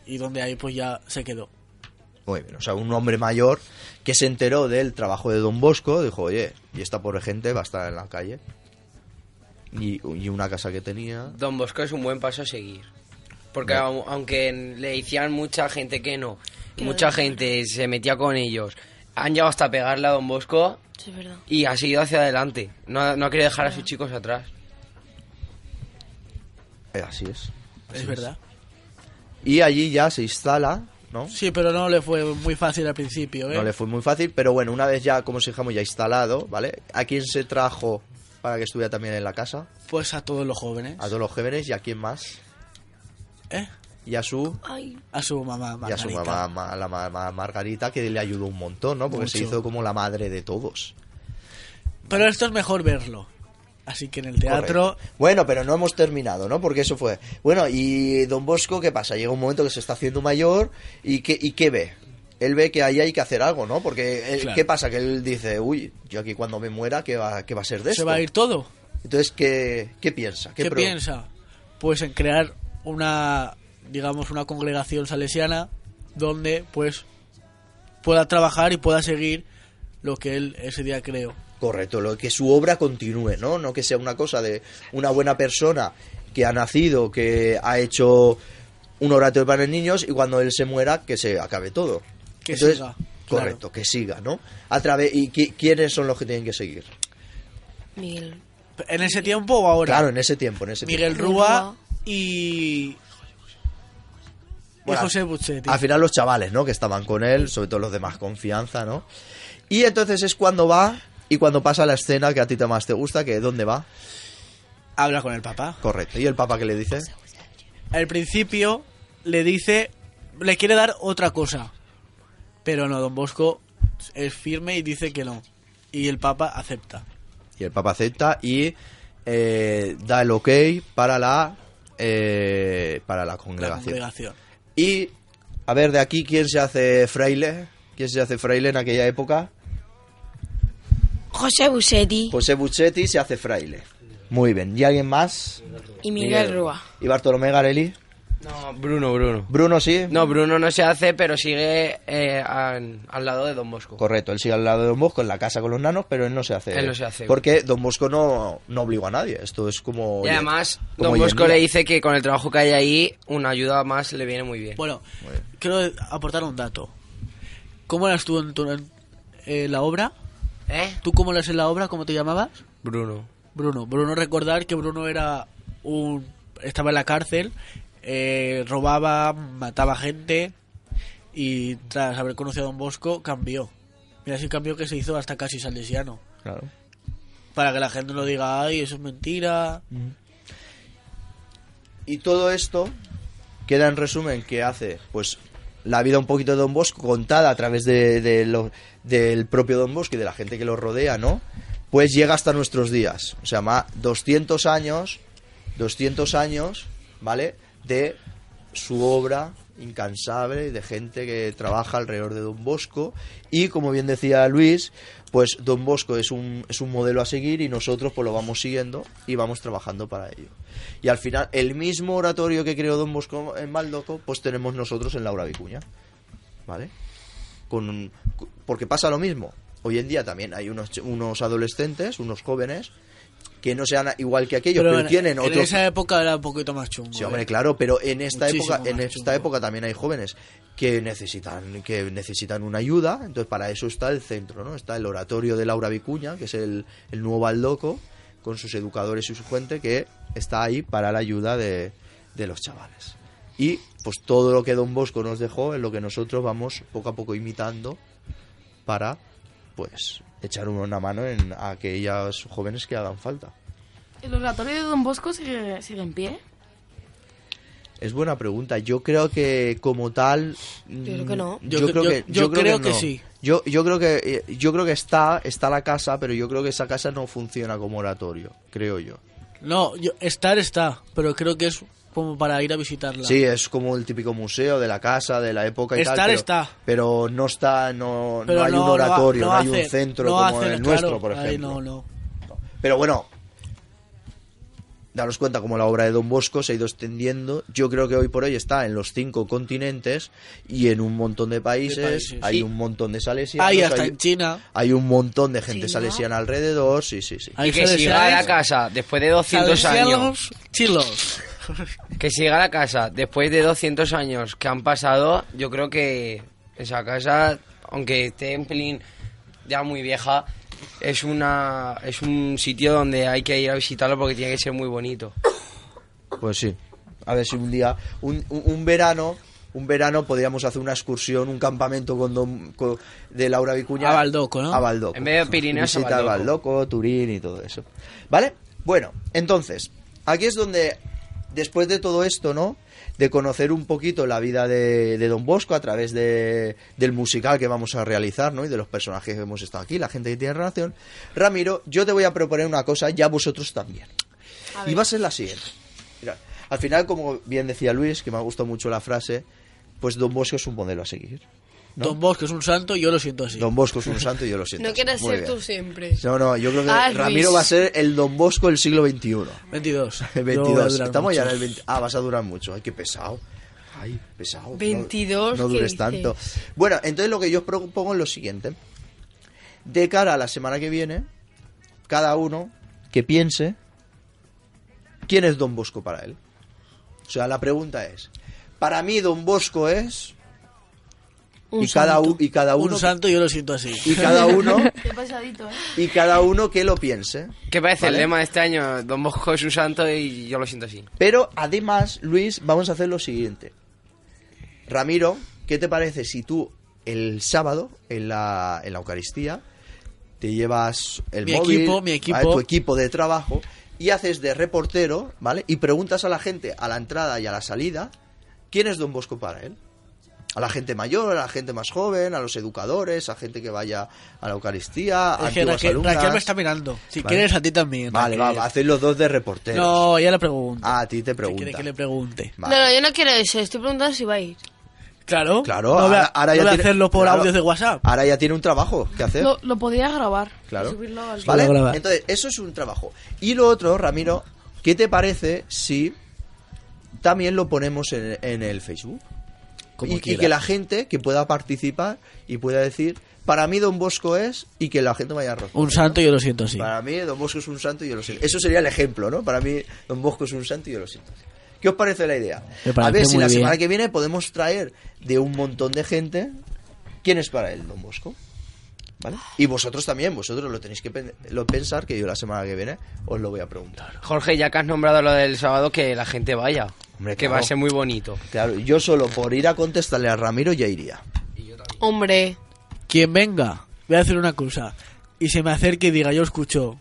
[SPEAKER 3] y donde ahí pues ya se quedó.
[SPEAKER 1] Muy bien, o sea, un hombre mayor que se enteró del trabajo de Don Bosco, dijo, oye, y esta pobre gente va a estar en la calle. Y, y una casa que tenía.
[SPEAKER 2] Don Bosco es un buen paso a seguir. Porque aunque le decían mucha gente que no, mucha gente se metía con ellos, han llegado hasta pegarle a Don Bosco
[SPEAKER 4] Sí, es verdad.
[SPEAKER 2] y ha seguido hacia adelante. No, ha- no ha querido dejar a sus chicos atrás.
[SPEAKER 1] Eh, así es.
[SPEAKER 3] Es verdad.
[SPEAKER 1] Y allí ya se instala, ¿no?
[SPEAKER 3] Sí, pero no le fue muy fácil al principio, ¿eh?
[SPEAKER 1] No le fue muy fácil, pero bueno, una vez ya, como si dijéramos, ya instalado, ¿vale? ¿A quién se trajo para que estuviera también en la casa?
[SPEAKER 3] Pues a todos los jóvenes.
[SPEAKER 1] A todos los jóvenes y a quién más.
[SPEAKER 3] ¿Eh?
[SPEAKER 1] Y a su...
[SPEAKER 4] Ay,
[SPEAKER 3] A su mamá,
[SPEAKER 1] Y a su
[SPEAKER 3] Margarita.
[SPEAKER 1] mamá, ma- la mamá Margarita, que le ayudó un montón, ¿no? Porque se hizo como la madre de todos.
[SPEAKER 3] Pero esto es mejor verlo. Así que en el teatro
[SPEAKER 1] Correcto. Bueno, pero no hemos terminado, ¿no? Porque eso fue. Bueno, y Don Bosco, ¿qué pasa? Llega un momento que se está haciendo mayor y ¿qué, y qué ve? Él ve que ahí hay que hacer algo, ¿no? Porque, él-
[SPEAKER 3] Claro.
[SPEAKER 1] ¿qué pasa? Que él dice, uy, yo aquí cuando me muera, ¿qué va, qué va a ser de
[SPEAKER 3] se
[SPEAKER 1] esto?
[SPEAKER 3] va a ir todo.
[SPEAKER 1] Entonces, ¿qué, qué piensa?
[SPEAKER 3] ¿Qué,
[SPEAKER 1] pro-
[SPEAKER 3] piensa? Pues en crear una, digamos, una congregación salesiana donde, pues, pueda trabajar y pueda seguir lo que él ese día creó.
[SPEAKER 1] Correcto, lo que su obra continúe, ¿no? No que sea una cosa de una buena persona que ha nacido, que ha hecho un oratorio para niños y cuando él se muera que se acabe todo.
[SPEAKER 3] Que
[SPEAKER 1] Entonces,
[SPEAKER 3] siga,
[SPEAKER 1] Correcto, que siga, ¿no? A través y qui- quiénes son los que tienen que seguir.
[SPEAKER 4] Miguel.
[SPEAKER 3] ¿En ese tiempo o ahora?
[SPEAKER 1] Claro, en ese tiempo, en ese
[SPEAKER 3] Miguel
[SPEAKER 1] tiempo.
[SPEAKER 3] Rúa y...
[SPEAKER 1] Bueno,
[SPEAKER 3] y José Buchetti.
[SPEAKER 1] Al final los chavales, ¿no? Que estaban con él, sobre todo los de más confianza, ¿no? Y entonces es cuando va y cuando pasa la escena que a ti te más te gusta, que ¿dónde va?
[SPEAKER 3] Habla con el papá.
[SPEAKER 1] Correcto. ¿Y el papá qué le dice?
[SPEAKER 3] Al principio le dice, le quiere dar otra cosa. Pero no, don Bosco es firme y dice que no. Y el papa acepta.
[SPEAKER 1] Y el Papa acepta y eh, da el ok para la eh, para la
[SPEAKER 3] La
[SPEAKER 1] congregación. Y a ver de aquí quién se hace fraile, quién se hace fraile en aquella época.
[SPEAKER 4] José Busetti
[SPEAKER 1] José Buchetti se hace fraile. Muy bien. ¿Y alguien más?
[SPEAKER 4] y Miguel, Rúa.
[SPEAKER 1] ¿Y Bartolomé Garelli?
[SPEAKER 2] No, Bruno, Bruno.
[SPEAKER 1] Bruno sí.
[SPEAKER 2] No, Bruno no se hace, pero sigue eh, al, al lado de Don Bosco.
[SPEAKER 1] Correcto, él sigue al lado de Don Bosco en la casa con los nanos, pero él no se hace.
[SPEAKER 2] Él no se hace.
[SPEAKER 1] Porque Don Bosco no, no obligó a nadie. Esto es como.
[SPEAKER 2] Y además,
[SPEAKER 1] como
[SPEAKER 2] Don Bosco le dice que con el trabajo que hay ahí, una ayuda más le viene muy bien.
[SPEAKER 3] Bueno, quiero aportar un dato. ¿Cómo eras tú en, tu- en, eh, la obra?
[SPEAKER 2] ¿Eh?
[SPEAKER 3] ¿Tú cómo eras en la obra? ¿Cómo te llamabas?
[SPEAKER 2] Bruno.
[SPEAKER 3] Bruno. Bruno, recordar que Bruno era un... Estaba en la cárcel, eh, robaba, mataba gente y tras haber conocido a Don Bosco cambió. Mira si cambió que se hizo hasta casi salesiano.
[SPEAKER 1] Claro.
[SPEAKER 3] Para que la gente no diga, ay, eso es mentira.
[SPEAKER 1] Y todo esto queda en resumen que hace, pues, la vida un poquito de Don Bosco contada a través de, de lo- del propio Don Bosco y de la gente que lo rodea, ¿no? Pues llega hasta nuestros días. O sea, más 200 años, 200 años, ¿vale? De su obra incansable, de gente que trabaja alrededor de Don Bosco. Y como bien decía Luis, pues Don Bosco es un, es un modelo a seguir y nosotros pues lo vamos siguiendo y vamos trabajando para ello. Y al final, el mismo oratorio que creó Don Bosco en Maldoco, pues tenemos nosotros en Laura Vicuña. ¿Vale? Con, porque pasa lo mismo. Hoy en día también hay unos, unos adolescentes, unos jóvenes, que no sean igual que aquellos, pero,
[SPEAKER 3] en,
[SPEAKER 1] tienen
[SPEAKER 3] en
[SPEAKER 1] otro...
[SPEAKER 3] esa época era un poquito más chungo.
[SPEAKER 1] Sí, hombre,
[SPEAKER 3] ¿eh?
[SPEAKER 1] claro, pero en esta
[SPEAKER 3] Muchísimo
[SPEAKER 1] época, en esta
[SPEAKER 3] chungo.
[SPEAKER 1] época también hay jóvenes que necesitan, que necesitan una ayuda, entonces para eso está el centro, ¿no? Está el oratorio de Laura Vicuña, que es el, el nuevo Baldoco, con sus educadores y su gente, que está ahí para la ayuda de, de los chavales. Y pues todo lo que Don Bosco nos dejó es lo que nosotros vamos poco a poco imitando para pues echar una mano en aquellas jóvenes que hagan falta.
[SPEAKER 7] ¿El oratorio de Don Bosco sigue, sigue en pie?
[SPEAKER 1] Es buena pregunta. Yo creo que como tal. mm,
[SPEAKER 4] Yo creo que no.
[SPEAKER 1] Yo,
[SPEAKER 3] Yo-
[SPEAKER 1] creo
[SPEAKER 3] yo-
[SPEAKER 1] que,
[SPEAKER 3] yo creo que
[SPEAKER 1] no.
[SPEAKER 3] sí.
[SPEAKER 1] Yo, yo creo que eh, yo creo que está está la casa, pero yo creo que esa casa no funciona como oratorio, creo yo.
[SPEAKER 3] No, yo, estar está, pero creo que es como para ir a visitarla.
[SPEAKER 1] Sí, es como el típico museo de la casa de la época y
[SPEAKER 3] Estar
[SPEAKER 1] tal. Pero,
[SPEAKER 3] está.
[SPEAKER 1] pero no está, no,
[SPEAKER 3] Pero
[SPEAKER 1] no hay
[SPEAKER 3] no-
[SPEAKER 1] un oratorio, no,
[SPEAKER 3] no
[SPEAKER 1] hay
[SPEAKER 3] hace-
[SPEAKER 1] un centro
[SPEAKER 3] no
[SPEAKER 1] como
[SPEAKER 3] hace-
[SPEAKER 1] el
[SPEAKER 3] claro,
[SPEAKER 1] nuestro, por
[SPEAKER 3] ahí
[SPEAKER 1] ejemplo.
[SPEAKER 3] no, no.
[SPEAKER 1] Pero bueno, daros cuenta como la obra de Don Bosco se ha ido extendiendo. Yo creo que hoy por hoy está en los cinco continentes y en un montón de países.
[SPEAKER 3] países.
[SPEAKER 1] Hay
[SPEAKER 3] Sí.
[SPEAKER 1] un montón de salesianos.
[SPEAKER 3] Ahí hasta
[SPEAKER 1] hay,
[SPEAKER 3] en China.
[SPEAKER 1] hay un montón de gente
[SPEAKER 3] China.
[SPEAKER 1] salesiana alrededor. Sí, sí, sí.
[SPEAKER 3] Ahí
[SPEAKER 2] Y que siga a la casa después de 200 años.
[SPEAKER 3] Salesianos chilos.
[SPEAKER 2] Que siga a la casa después de 200 años que han pasado. Yo creo que esa casa, aunque esté en pelín ya muy vieja, es una es un sitio donde hay que ir a visitarlo porque tiene que ser muy bonito.
[SPEAKER 1] Pues sí. A ver si un día, un, un- un verano, un verano podríamos hacer una excursión, un campamento con, Don- con- de Laura Vicuña.
[SPEAKER 3] A Baldoco, ¿no?
[SPEAKER 1] A Baldoco.
[SPEAKER 2] En vez de Pirineos, a
[SPEAKER 1] Visita a
[SPEAKER 2] Baldoco.
[SPEAKER 1] Baldoco, Turín y todo eso. ¿Vale? Bueno, entonces, aquí es donde, después de todo esto, ¿no? De conocer un poquito la vida de, de Don Bosco a través de, del musical que vamos a realizar, ¿no? Y de los personajes que hemos estado aquí, la gente que tiene relación. Ramiro, yo te voy a proponer una cosa, ya vosotros también. Y va a ser la siguiente. Mira, al final, como bien decía Luis, que me ha gustado mucho la frase, pues Don Bosco es un modelo a seguir. ¿No?
[SPEAKER 3] Don Bosco es un santo y yo lo siento así.
[SPEAKER 1] Don Bosco es un santo y yo lo siento.
[SPEAKER 5] No
[SPEAKER 1] así.
[SPEAKER 5] quieres
[SPEAKER 1] Muy
[SPEAKER 5] ser
[SPEAKER 1] bien.
[SPEAKER 5] tú siempre.
[SPEAKER 1] No, no, yo creo que
[SPEAKER 5] Ah, Luis.
[SPEAKER 1] Ramiro va a ser el Don Bosco del siglo XXI.
[SPEAKER 3] 22.
[SPEAKER 1] El
[SPEAKER 3] Yo voy a
[SPEAKER 1] 22.
[SPEAKER 3] durar
[SPEAKER 1] Estamos ya en
[SPEAKER 3] mucho.
[SPEAKER 1] el 20. Ah, vas a durar mucho. Ay, qué pesado. Ay, pesado. No-
[SPEAKER 5] 22,
[SPEAKER 1] No,
[SPEAKER 5] ¿qué
[SPEAKER 1] dures tanto. Bueno, entonces lo que yo os propongo es lo siguiente. De cara a la semana que viene, cada uno que piense quién es Don Bosco para él. O sea, la pregunta es, para mí Don Bosco es...
[SPEAKER 3] Un
[SPEAKER 1] y, cada
[SPEAKER 3] santo.
[SPEAKER 1] u- y cada uno
[SPEAKER 3] Un santo yo lo siento así.
[SPEAKER 1] y cada uno
[SPEAKER 7] Qué pasadito, ¿eh?
[SPEAKER 1] y cada uno que lo piense.
[SPEAKER 2] ¿Qué parece
[SPEAKER 1] ¿Vale?
[SPEAKER 2] el lema de este año? Don Bosco es un santo y yo lo siento así.
[SPEAKER 1] Pero además, Luis, vamos a hacer lo siguiente. Ramiro, ¿qué te parece si tú el sábado en la, en la Eucaristía te llevas el
[SPEAKER 3] Mi
[SPEAKER 1] móvil,
[SPEAKER 3] equipo, mi equipo.
[SPEAKER 1] ¿vale? tu equipo de trabajo y haces de reportero, ¿vale? Y preguntas a la gente a la entrada y a la salida quién es Don Bosco para él. A la gente mayor, a la gente más joven, a los educadores, a gente que vaya a la Eucaristía, a
[SPEAKER 3] Es que Raquel,
[SPEAKER 1] alumnas.
[SPEAKER 3] Raquel me está mirando. Si
[SPEAKER 1] Vale.
[SPEAKER 3] quieres, a ti también.
[SPEAKER 1] Vale, va, hacéis los dos de reporteros.
[SPEAKER 3] No, ya le pregunto.
[SPEAKER 1] Ah, a ti te
[SPEAKER 3] Si quiere
[SPEAKER 1] pregunta.
[SPEAKER 3] que le pregunte.
[SPEAKER 1] Vale.
[SPEAKER 5] No, no, yo no quiero eso. Estoy preguntando si va a ir.
[SPEAKER 3] Claro.
[SPEAKER 1] Claro,
[SPEAKER 3] no
[SPEAKER 1] ahora, ahora
[SPEAKER 3] no
[SPEAKER 1] ya
[SPEAKER 3] voy
[SPEAKER 1] tiene-
[SPEAKER 3] hacerlo por
[SPEAKER 1] claro,
[SPEAKER 3] audios de WhatsApp.
[SPEAKER 1] Ahora ya tiene un trabajo que hacer.
[SPEAKER 7] Lo, lo podría grabar.
[SPEAKER 1] Claro.
[SPEAKER 7] y subirlo al
[SPEAKER 1] ¿Vale?
[SPEAKER 3] Lo graba.
[SPEAKER 1] Entonces, eso es un trabajo. Y lo otro, Ramiro, ¿qué te parece si también lo ponemos en, en el Facebook?
[SPEAKER 3] Como
[SPEAKER 1] y, que la gente que pueda participar y pueda decir, para mí Don Bosco es, y que la gente vaya a.
[SPEAKER 3] Un santo yo lo siento así.
[SPEAKER 1] Para mí Don Bosco es un santo y yo lo siento. Eso sería el ejemplo, ¿no? Para mí Don Bosco es un santo y yo lo siento. ¿Qué os parece la idea? A ver si la
[SPEAKER 3] bien.
[SPEAKER 1] semana que viene podemos traer de un montón de gente quién es para él Don Bosco. ¿Vale? Y vosotros también, vosotros lo tenéis que pen- lo pensar que yo la semana que viene os lo voy a preguntar.
[SPEAKER 2] Jorge, ya que has nombrado lo del sábado, que la gente vaya.
[SPEAKER 1] Hombre,
[SPEAKER 2] que
[SPEAKER 1] claro.
[SPEAKER 2] va a ser muy bonito.
[SPEAKER 1] Claro, yo solo por ir a contestarle a Ramiro ya iría.
[SPEAKER 5] Hombre.
[SPEAKER 3] Quien venga, voy a hacer una cosa. Y se me acerque y diga, yo escucho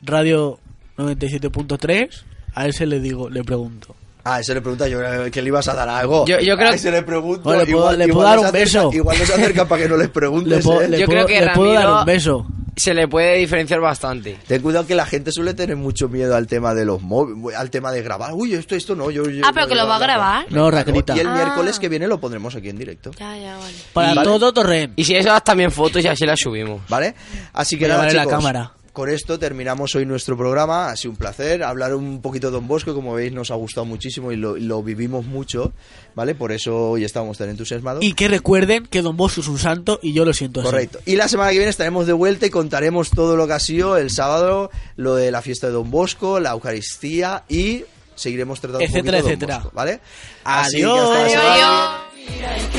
[SPEAKER 3] Radio 97.3, a ese le digo, le pregunto.
[SPEAKER 1] Ah, ese le pregunta yo eh, que le ibas a dar algo.
[SPEAKER 2] Yo- yo creo
[SPEAKER 1] A ese le pregunto.
[SPEAKER 3] Oye, le puedo- le puedo
[SPEAKER 1] no
[SPEAKER 3] dar
[SPEAKER 1] se
[SPEAKER 3] un
[SPEAKER 1] acerca-
[SPEAKER 3] beso.
[SPEAKER 1] Igual no se acerca para que no les preguntes.
[SPEAKER 3] Le, puedo-
[SPEAKER 1] ¿eh?
[SPEAKER 3] le
[SPEAKER 2] Yo
[SPEAKER 3] puedo,
[SPEAKER 2] creo que
[SPEAKER 3] le puedo dar un beso.
[SPEAKER 2] Se le puede diferenciar bastante.
[SPEAKER 1] Ten cuidado que la gente suele tener mucho miedo al tema de los móviles, al tema de grabar. Uy, esto, esto no. Yo, yo-
[SPEAKER 5] Ah, pero
[SPEAKER 1] yo-
[SPEAKER 5] que lo va a grabar.
[SPEAKER 3] No, Raquelita.
[SPEAKER 1] Y el
[SPEAKER 5] Ah.
[SPEAKER 1] miércoles que viene lo pondremos aquí en directo.
[SPEAKER 5] Ya, ya, vale.
[SPEAKER 3] Para
[SPEAKER 1] ¿Vale?
[SPEAKER 3] todo Torrent.
[SPEAKER 2] Y si eso, haz también fotos y así las subimos.
[SPEAKER 1] ¿Vale? Así que
[SPEAKER 3] Voy a
[SPEAKER 1] nada,
[SPEAKER 3] la
[SPEAKER 1] chicos,
[SPEAKER 3] cámara.
[SPEAKER 1] Con esto terminamos hoy nuestro programa. Ha sido un placer hablar un poquito de Don Bosco. Como veis, nos ha gustado muchísimo y lo, lo vivimos mucho. ¿Vale? Por eso hoy estábamos tan entusiasmados.
[SPEAKER 3] Y que recuerden que Don Bosco es un santo y yo lo siento así.
[SPEAKER 1] Correcto. Y la semana que viene estaremos de vuelta y contaremos todo lo que ha sido el sábado, lo de la fiesta de Don Bosco, la Eucaristía y seguiremos tratando
[SPEAKER 3] Etcétera,
[SPEAKER 1] un poquito de Don
[SPEAKER 3] etcétera.
[SPEAKER 1] Bosco, ¿vale? Así que hasta la semana-
[SPEAKER 5] Adiós.